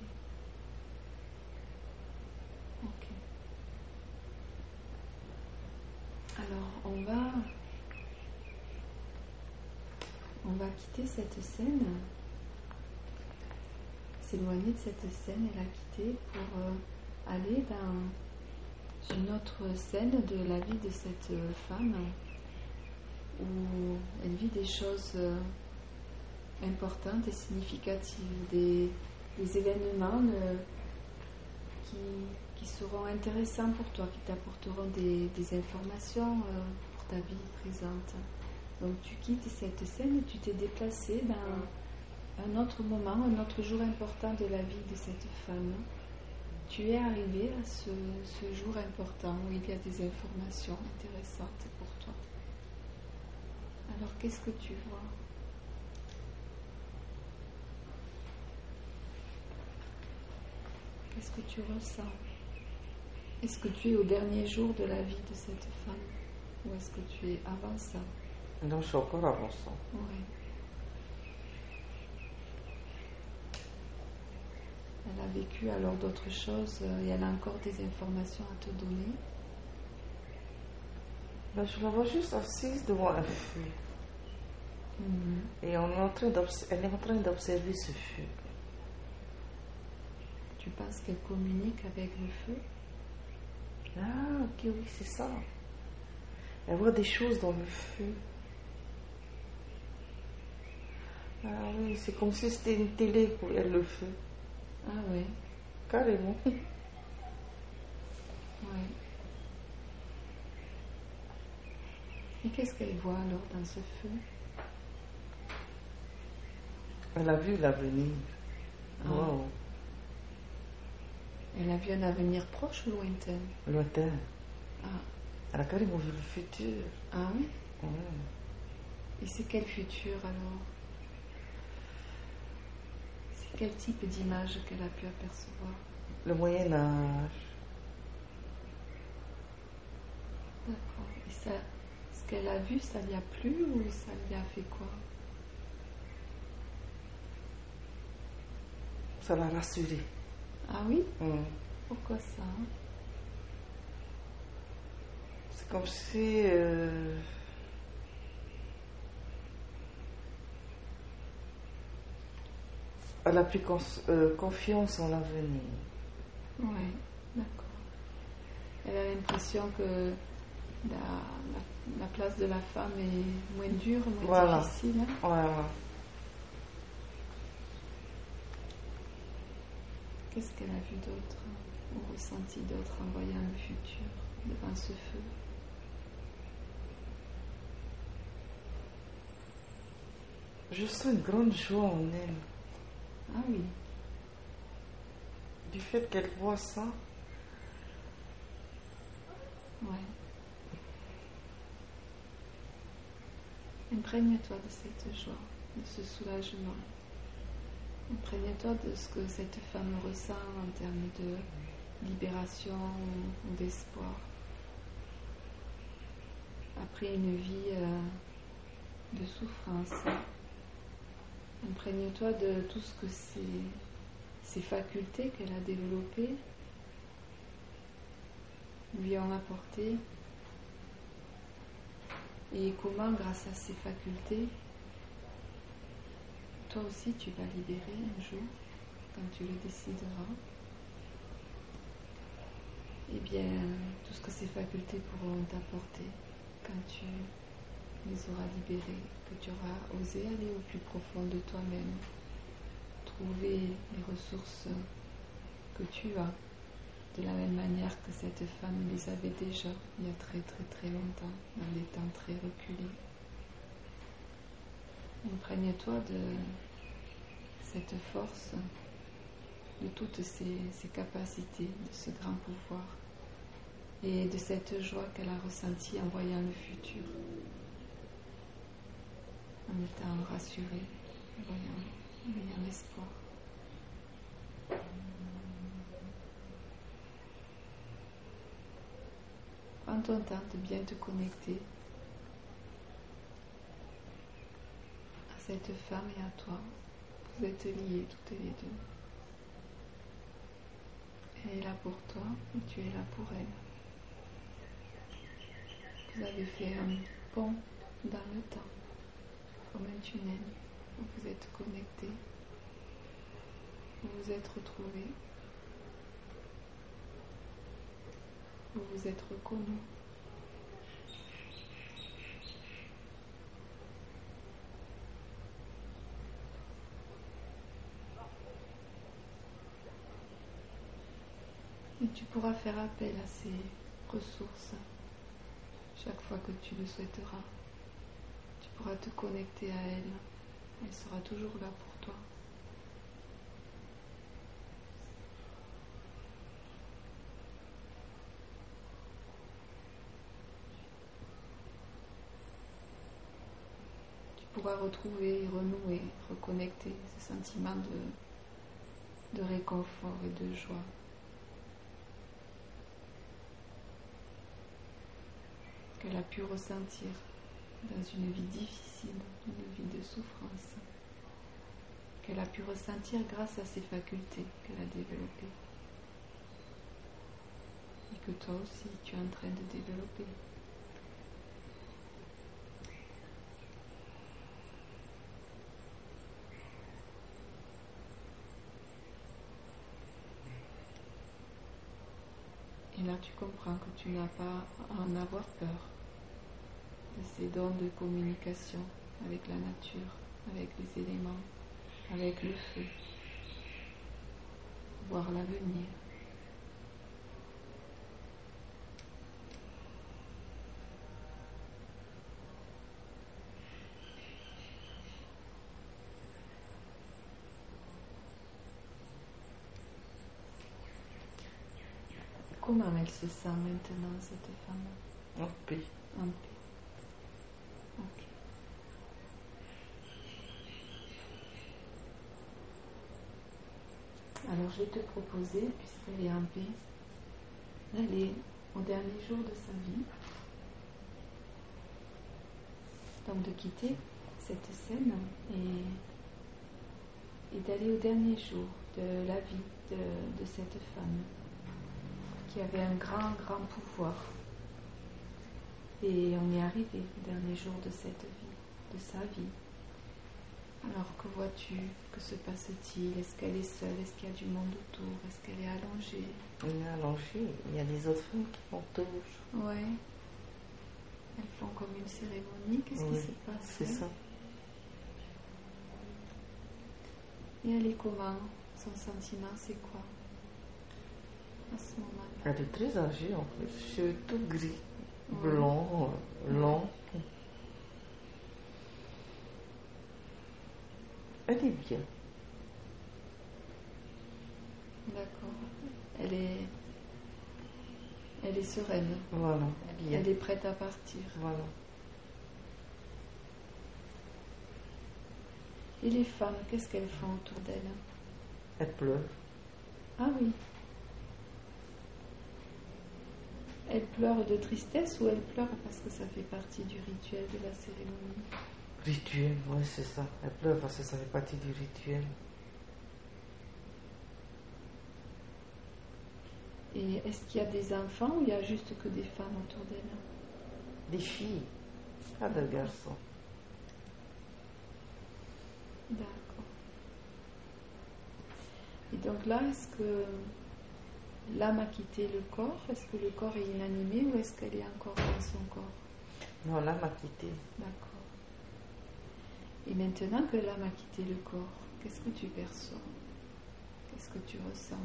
Ok. Alors, on va. On va quitter cette scène, s'éloigner de cette scène et la quitter pour euh, aller dans une autre scène de la vie de cette euh, femme où elle vit des choses euh, importantes et significatives, des, événements euh, qui, qui seront intéressants pour toi, qui t'apporteront des, des informations euh, pour ta vie présente. Donc tu quittes cette scène et tu t'es déplacé dans un autre moment, un autre jour important de la vie de cette femme. Tu es arrivé à ce, ce jour important où il y a des informations intéressantes pour toi. Alors qu'est-ce que tu vois? Qu'est-ce que tu ressens? Est-ce que tu es au dernier jour de la vie de cette femme? Ou est-ce que tu es avant ça Non, je suis encore avant ça. Oui. Elle a vécu alors d'autres choses euh, et elle a encore des informations à te donner? Ben, je la vois juste assise devant un feu. Mhm. Et on est en train d'obs- elle est en train d'observer ce feu. Tu penses qu'elle communique avec le feu Ah, ok, oui, c'est ça. Elle voit des choses dans le feu. Ah oui, c'est comme si c'était une télé pour elle, le feu. Ah oui, Carrément. [laughs] oui. Et qu'est-ce qu'elle voit alors dans ce feu? Elle a vu l'avenir. Ah. Wow. Elle a vu un avenir proche ou lointain Lointain. Ah, Elle a carrément vu le futur. ah oui Ouais. Et c'est quel futur alors C'est quel type d'image qu'elle a pu apercevoir Le Moyen Âge. D'accord. Et ça, ce qu'elle a vu, ça lui a plu ou ça lui a fait quoi Ça l'a rassurée. Ah oui Hum. Pourquoi ça C'est comme si euh, elle a cons- euh, confiance en l'avenir. Oui, d'accord. Elle a l'impression que la, la- la place de la femme est moins dure, moins Voilà. difficile. hein. Voilà. Qu'est-ce qu'elle a vu d'autre ou ressenti d'autre en voyant le futur devant ce feu? Je sens une grande joie en elle. Ah oui, Du fait qu'elle voit ça, ouais. Imprègne-toi de cette joie, de ce soulagement. Imprègne-toi de ce que cette femme ressent en termes de libération ou, ou d'espoir. Après une vie euh, de souffrance, imprègne-toi de tout ce que ces, ces facultés qu'elle a développées lui ont apporté et comment, grâce à ces facultés, toi aussi tu vas libérer un jour, quand tu le décideras, eh bien, tout ce que ces facultés pourront t'apporter quand tu les auras libérées, que tu auras osé aller au plus profond de toi-même, trouver les ressources que tu as, de la même manière que cette femme les avait déjà il y a très très très longtemps, dans des temps très reculés. Imprègne-toi de cette force, de toutes ces capacités, de ce grand pouvoir et de cette joie qu'elle a ressentie en voyant le futur, en étant rassurée, en voyant, l'espoir. Prends ton temps de bien te connecter à cette femme et à toi. Vous êtes liés toutes les deux. Elle est là pour toi et tu es là pour elle. Vous avez fait un pont dans le temps, comme un tunnel où vous êtes connectés, où vous êtes retrouvés, où vous êtes reconnus. Tu pourras faire appel à ces ressources chaque fois que tu le souhaiteras. Tu pourras te connecter à elle. Elle sera toujours là pour toi. Tu pourras retrouver, renouer, reconnecter ce sentiment de, de réconfort et de joie. Qu'elle a pu ressentir dans une vie difficile, une vie de souffrance, qu'elle a pu ressentir grâce à ses facultés qu'elle a développées et que toi aussi tu es en train de développer. Et là, tu comprends que tu n'as pas à en avoir peur de ces dons de communication avec la nature, avec les éléments, avec le feu, voir l'avenir. Comment elle se sent maintenant, cette femme? En paix. En paix. Alors je vais te proposer, puisqu'elle est en paix, d'aller au dernier jour de sa vie. Donc de quitter cette scène et, d'aller au dernier jour de la vie de cette femme qui avait un grand, grand pouvoir. Et on est arrivé au dernier jour de cette vie, de sa vie. Alors que vois-tu? Que se passe-t-il? Est-ce qu'elle est seule? Est-ce qu'il y a du monde autour? Est-ce qu'elle est allongée? Elle est allongée. Il y a des autres femmes qui m'entourent. Ouais. Elles font comme une cérémonie. Qu'est-ce Oui, qui se passe? C'est ça. Et elle est comment? Son sentiment, c'est quoi? À ce moment-là. Elle est très âgée en fait. Cheveux tout gris. Blanc, long. Elle est bien. D'accord. Elle est, elle est sereine. Voilà. Elle est prête à partir. Voilà. Et les femmes, qu'est-ce qu'elles font autour d'elle Elle pleure. Ah oui. Elle pleure de tristesse ou elle pleure parce que ça fait partie du rituel de la cérémonie? Rituel, oui, c'est ça. Elle pleure parce que ça fait partie du rituel. Et est-ce qu'il y a des enfants ou il y a juste que des femmes autour d'elle? Des filles, pas de garçons. D'accord. Et donc là, est-ce que l'âme a quitté le corps. Est-ce que le corps est inanimé ou est-ce qu'elle est encore dans son corps Non, l'âme a quitté. D'accord. Et maintenant que l'âme a quitté le corps, qu'est-ce que tu perçois? Qu'est-ce que tu ressens?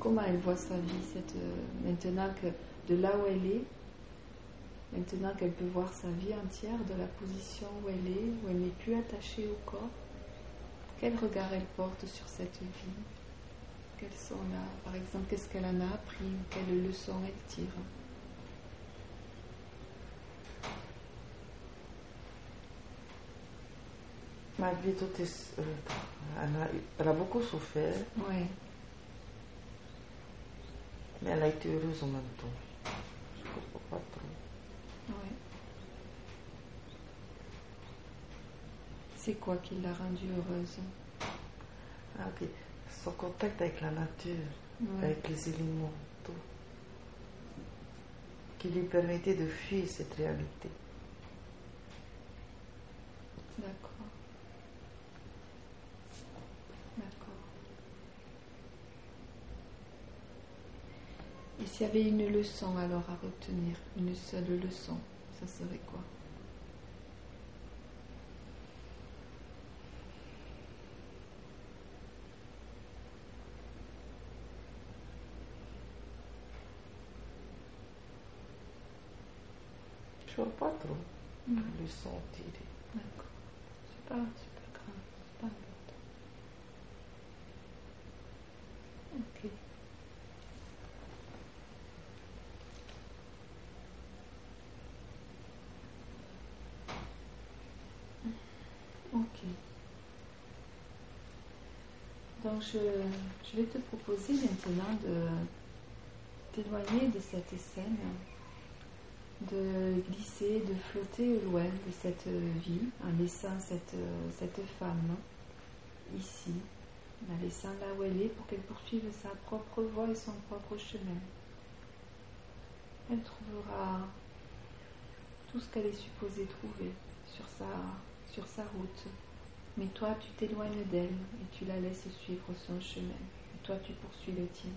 Comment elle voit sa vie cette, maintenant que de là où elle est, maintenant qu'elle peut voir sa vie entière, de la position où elle est, où elle n'est plus attachée au corps, quel regard elle porte sur cette vie? Quelles sont là, par exemple, qu'est-ce qu'elle en a appris ou quelles leçons elle tire? Malgré tout, euh, elle, a, beaucoup souffert, Ouais. mais elle a été heureuse en même temps. Je ne comprends pas trop. Ouais. C'est quoi qui l'a rendue heureuse? Ah, ok. Son contact avec la nature, Ouais. avec les éléments, tout. Qui lui permettait de fuir cette réalité. D'accord. D'accord. Et s'il y avait une leçon alors à retenir, une seule leçon, ça serait quoi? Vois pas trop Mm. le sentir. D'accord. C'est pas, pas grave, c'est pas important. Ok. Ok. Donc je, je vais te proposer maintenant de t'éloigner de cette scène de glisser, de flotter au loin de cette vie en laissant cette, femme ici, en la laissant là où elle est pour qu'elle poursuive sa propre voie et son propre chemin. Elle trouvera tout ce qu'elle est supposée trouver sur sur sa route. Mais toi, tu t'éloignes d'elle et tu la laisses suivre son chemin. Et toi, tu poursuis le tien.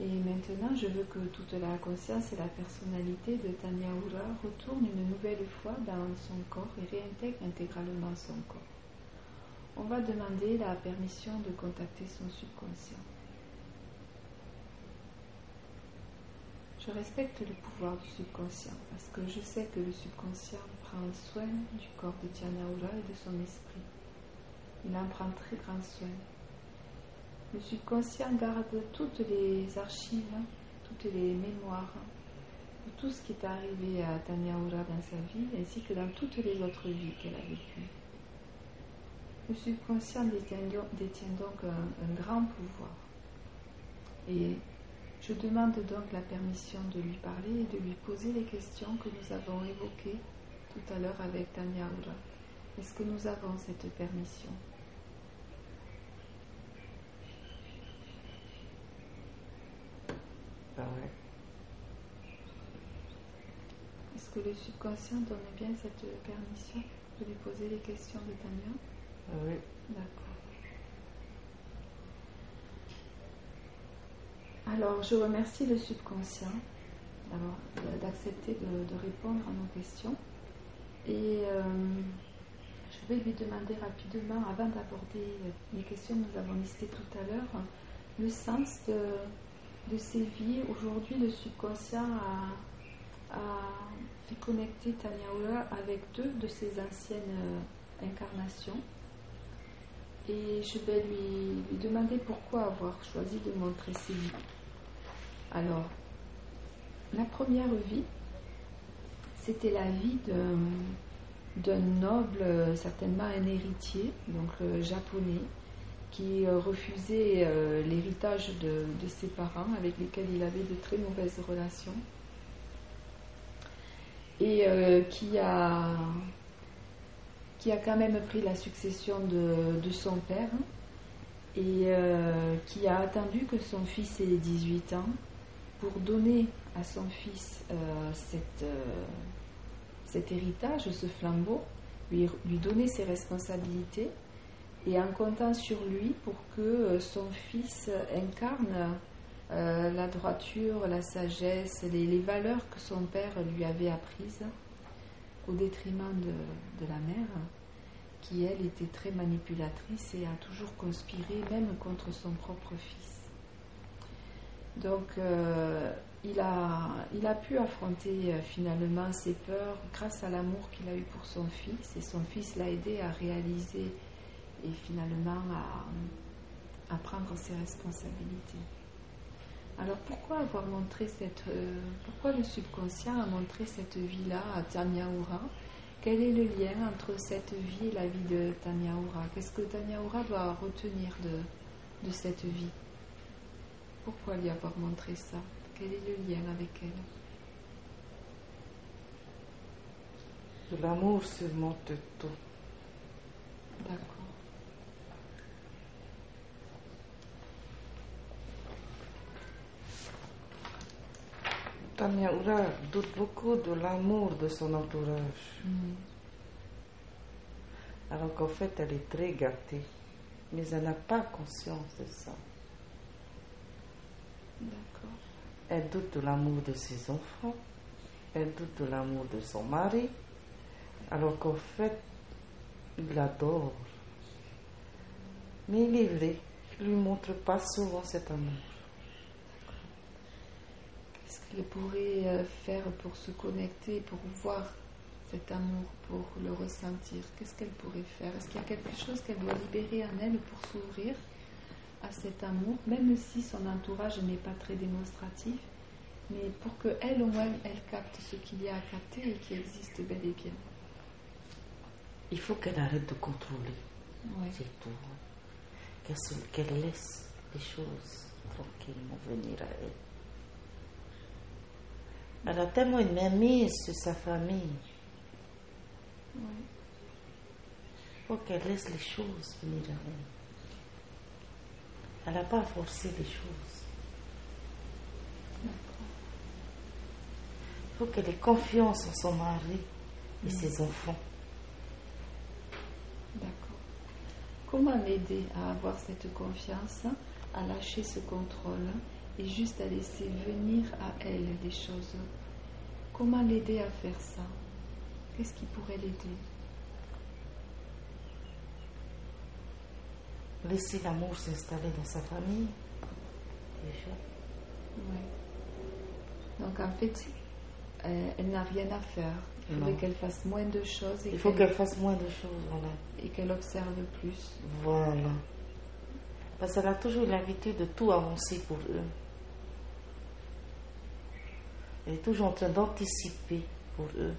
Et maintenant, je veux que toute la conscience et la personnalité de Tanya Ura retournent une nouvelle fois dans son corps et réintègrent intégralement son corps. On va demander la permission de contacter son subconscient. Je respecte le pouvoir du subconscient parce que je sais que le subconscient prend soin du corps de Tanya Ura et de son esprit. Il en prend très grand soin. Le subconscient garde toutes les archives, toutes les mémoires de tout ce qui est arrivé à Tanya Ura dans sa vie, ainsi que dans toutes les autres vies qu'elle a vécues. Le subconscient détient, donc un, grand pouvoir. Et je demande donc la permission de lui parler et de lui poser les questions que nous avons évoquées tout à l'heure avec Tanya Ura. Est-ce que nous avons cette permission? Est-ce que le subconscient donne bien cette permission de lui poser les questions de Tania? Oui. D'accord. Alors, je remercie le subconscient d'accepter de, de, répondre à nos questions. Et euh, je vais lui demander rapidement, avant d'aborder les questions que nous avons listées tout à l'heure, le sens de, de ces vies. Aujourd'hui, le subconscient a, fait connecter Tanya Ura avec deux de ses anciennes euh, incarnations. Et je vais lui, lui, demander pourquoi avoir choisi de montrer ces vies. Alors, la première vie, c'était la vie d'un noble, certainement un héritier, donc japonais, qui euh, refusait euh, l'héritage de, ses parents avec lesquels il avait de très mauvaises relations. Et euh, qui, a, quand même pris la succession de, son père et euh, qui a attendu que son fils ait 18 ans pour donner à son fils cet héritage, ce flambeau, lui donner ses responsabilités et en comptant sur lui pour que son fils incarne euh, la droiture, la sagesse, les, valeurs que son père lui avait apprises au détriment de, la mère, qui elle était très manipulatrice et a toujours conspiré même contre son propre fils. Donc euh, il, a, il a pu affronter euh, finalement ses peurs grâce à l'amour qu'il a eu pour son fils et son fils l'a aidé à réaliser et finalement à, à, prendre ses responsabilités. Alors pourquoi avoir montré cette, euh, pourquoi le subconscient a montré cette vie-là à Tanya Ura Quel est le lien entre cette vie et la vie de Tanya Ura Qu'est-ce que Tanya Ura doit retenir de, de cette vie? Pourquoi lui avoir montré ça? Quel est le lien avec elle? De l'amour surmonte tout. D'accord. Tanya Ura doute beaucoup de l'amour de son entourage. Mm. Alors qu'en fait, elle est très gâtée. Mais elle n'a pas conscience de ça. D'accord. Elle doute de l'amour de ses enfants. Elle doute de l'amour de son mari. Alors qu'en fait, il l'adore. Mais il est vrai, il ne lui montre pas souvent cet amour. Qu'est-ce qu'elle pourrait euh, faire pour se connecter, pour voir cet amour, pour le ressentir Qu'est-ce qu'elle pourrait faire? Est-ce qu'il y a quelque chose qu'elle doit libérer en elle pour s'ouvrir à cet amour, même si son entourage n'est pas très démonstratif, mais pour qu'elle au moins elle capte ce qu'il y a à capter et qui existe bel et bien. Il faut qu'elle arrête de contrôler, Ouais. c'est tout. Qu'elle se- Qu'elle laisse les choses tranquillement venir à elle. Elle a tellement une mainmise sur sa famille. Il faut qu'elle laisse les choses venir à elle. Elle n'a pas à forcer les choses. Il faut qu'elle ait confiance en son mari et ses enfants. D'accord. Comment l'aider à avoir cette confiance, à lâcher ce contrôle et juste à laisser venir à elle les choses Comment l'aider à faire ça? Qu'est-ce qui pourrait l'aider? Laisser l'amour s'installer dans sa famille. Déjà. Ouais. Donc en fait, euh, elle n'a rien à faire. Il faudrait Non. qu'elle fasse moins de choses et Il faut qu'elle- qu'elle fasse moins de choses. Voilà. et qu'elle observe plus. Voilà. Parce qu'elle a toujours l'habitude de tout avancer pour eux. Elle est toujours en train d'anticiper pour eux.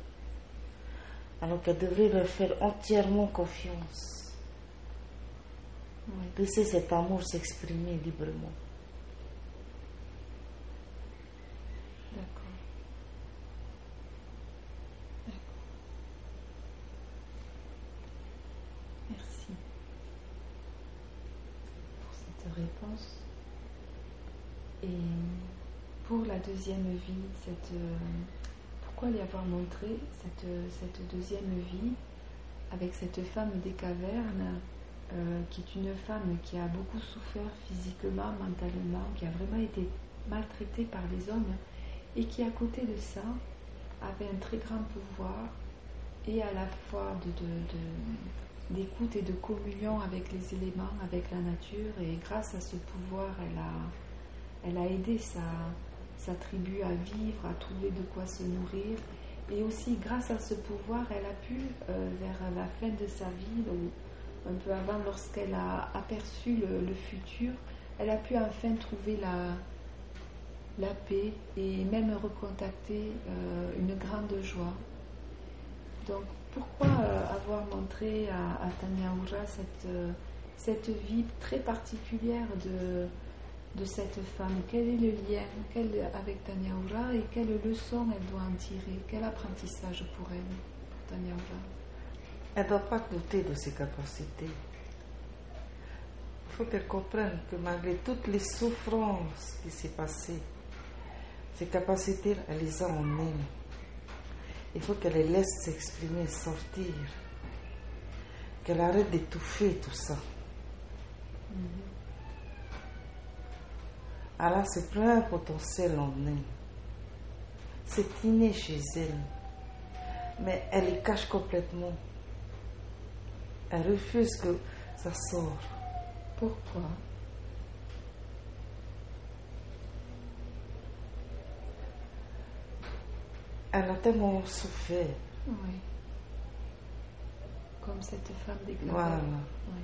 Alors qu'elle devrait leur faire entièrement confiance. Laisser cet amour s'exprimer librement. D'accord. D'accord. Merci pour cette réponse. Et pour la deuxième vie, cette, euh, pourquoi lui avoir montré cette, cette deuxième vie avec cette femme des cavernes euh, qui est une femme qui a beaucoup souffert physiquement, mentalement, qui a vraiment été maltraitée par les hommes et qui, à côté de ça, avait un très grand pouvoir et à la fois de, de- d'écoute et de communion avec les éléments, avec la nature. Et grâce à ce pouvoir, elle a, elle a aidé sa, sa tribu à vivre, à trouver de quoi se nourrir. Et aussi, grâce à ce pouvoir, elle a pu, euh, vers la fin de sa vie, ou un peu avant, lorsqu'elle a aperçu le, futur, elle a pu enfin trouver la, la paix et même recontacter euh, une grande joie. Donc, pourquoi euh, avoir montré à, à Tanya cette, cette vie très particulière de, de cette femme Quel est le lien quel, avec Tanya Oura et quelle leçon elle doit en tirer Quel apprentissage pour elle, pour Tanya Elle ne doit pas douter de ses capacités. Il faut qu'elle comprenne que malgré toutes les souffrances qui s'est passées, ses capacités, elle les a en elle. Il faut qu'elle les laisse s'exprimer, sortir. Qu'elle arrête d'étouffer tout ça. Elle a ce plein potentiel en elle. C'est inné chez elle. Mais elle le cache complètement. Elle refuse que ça sorte. Pourquoi? Elle a tellement souffert. Oui. Comme cette femme des Voilà. Oui.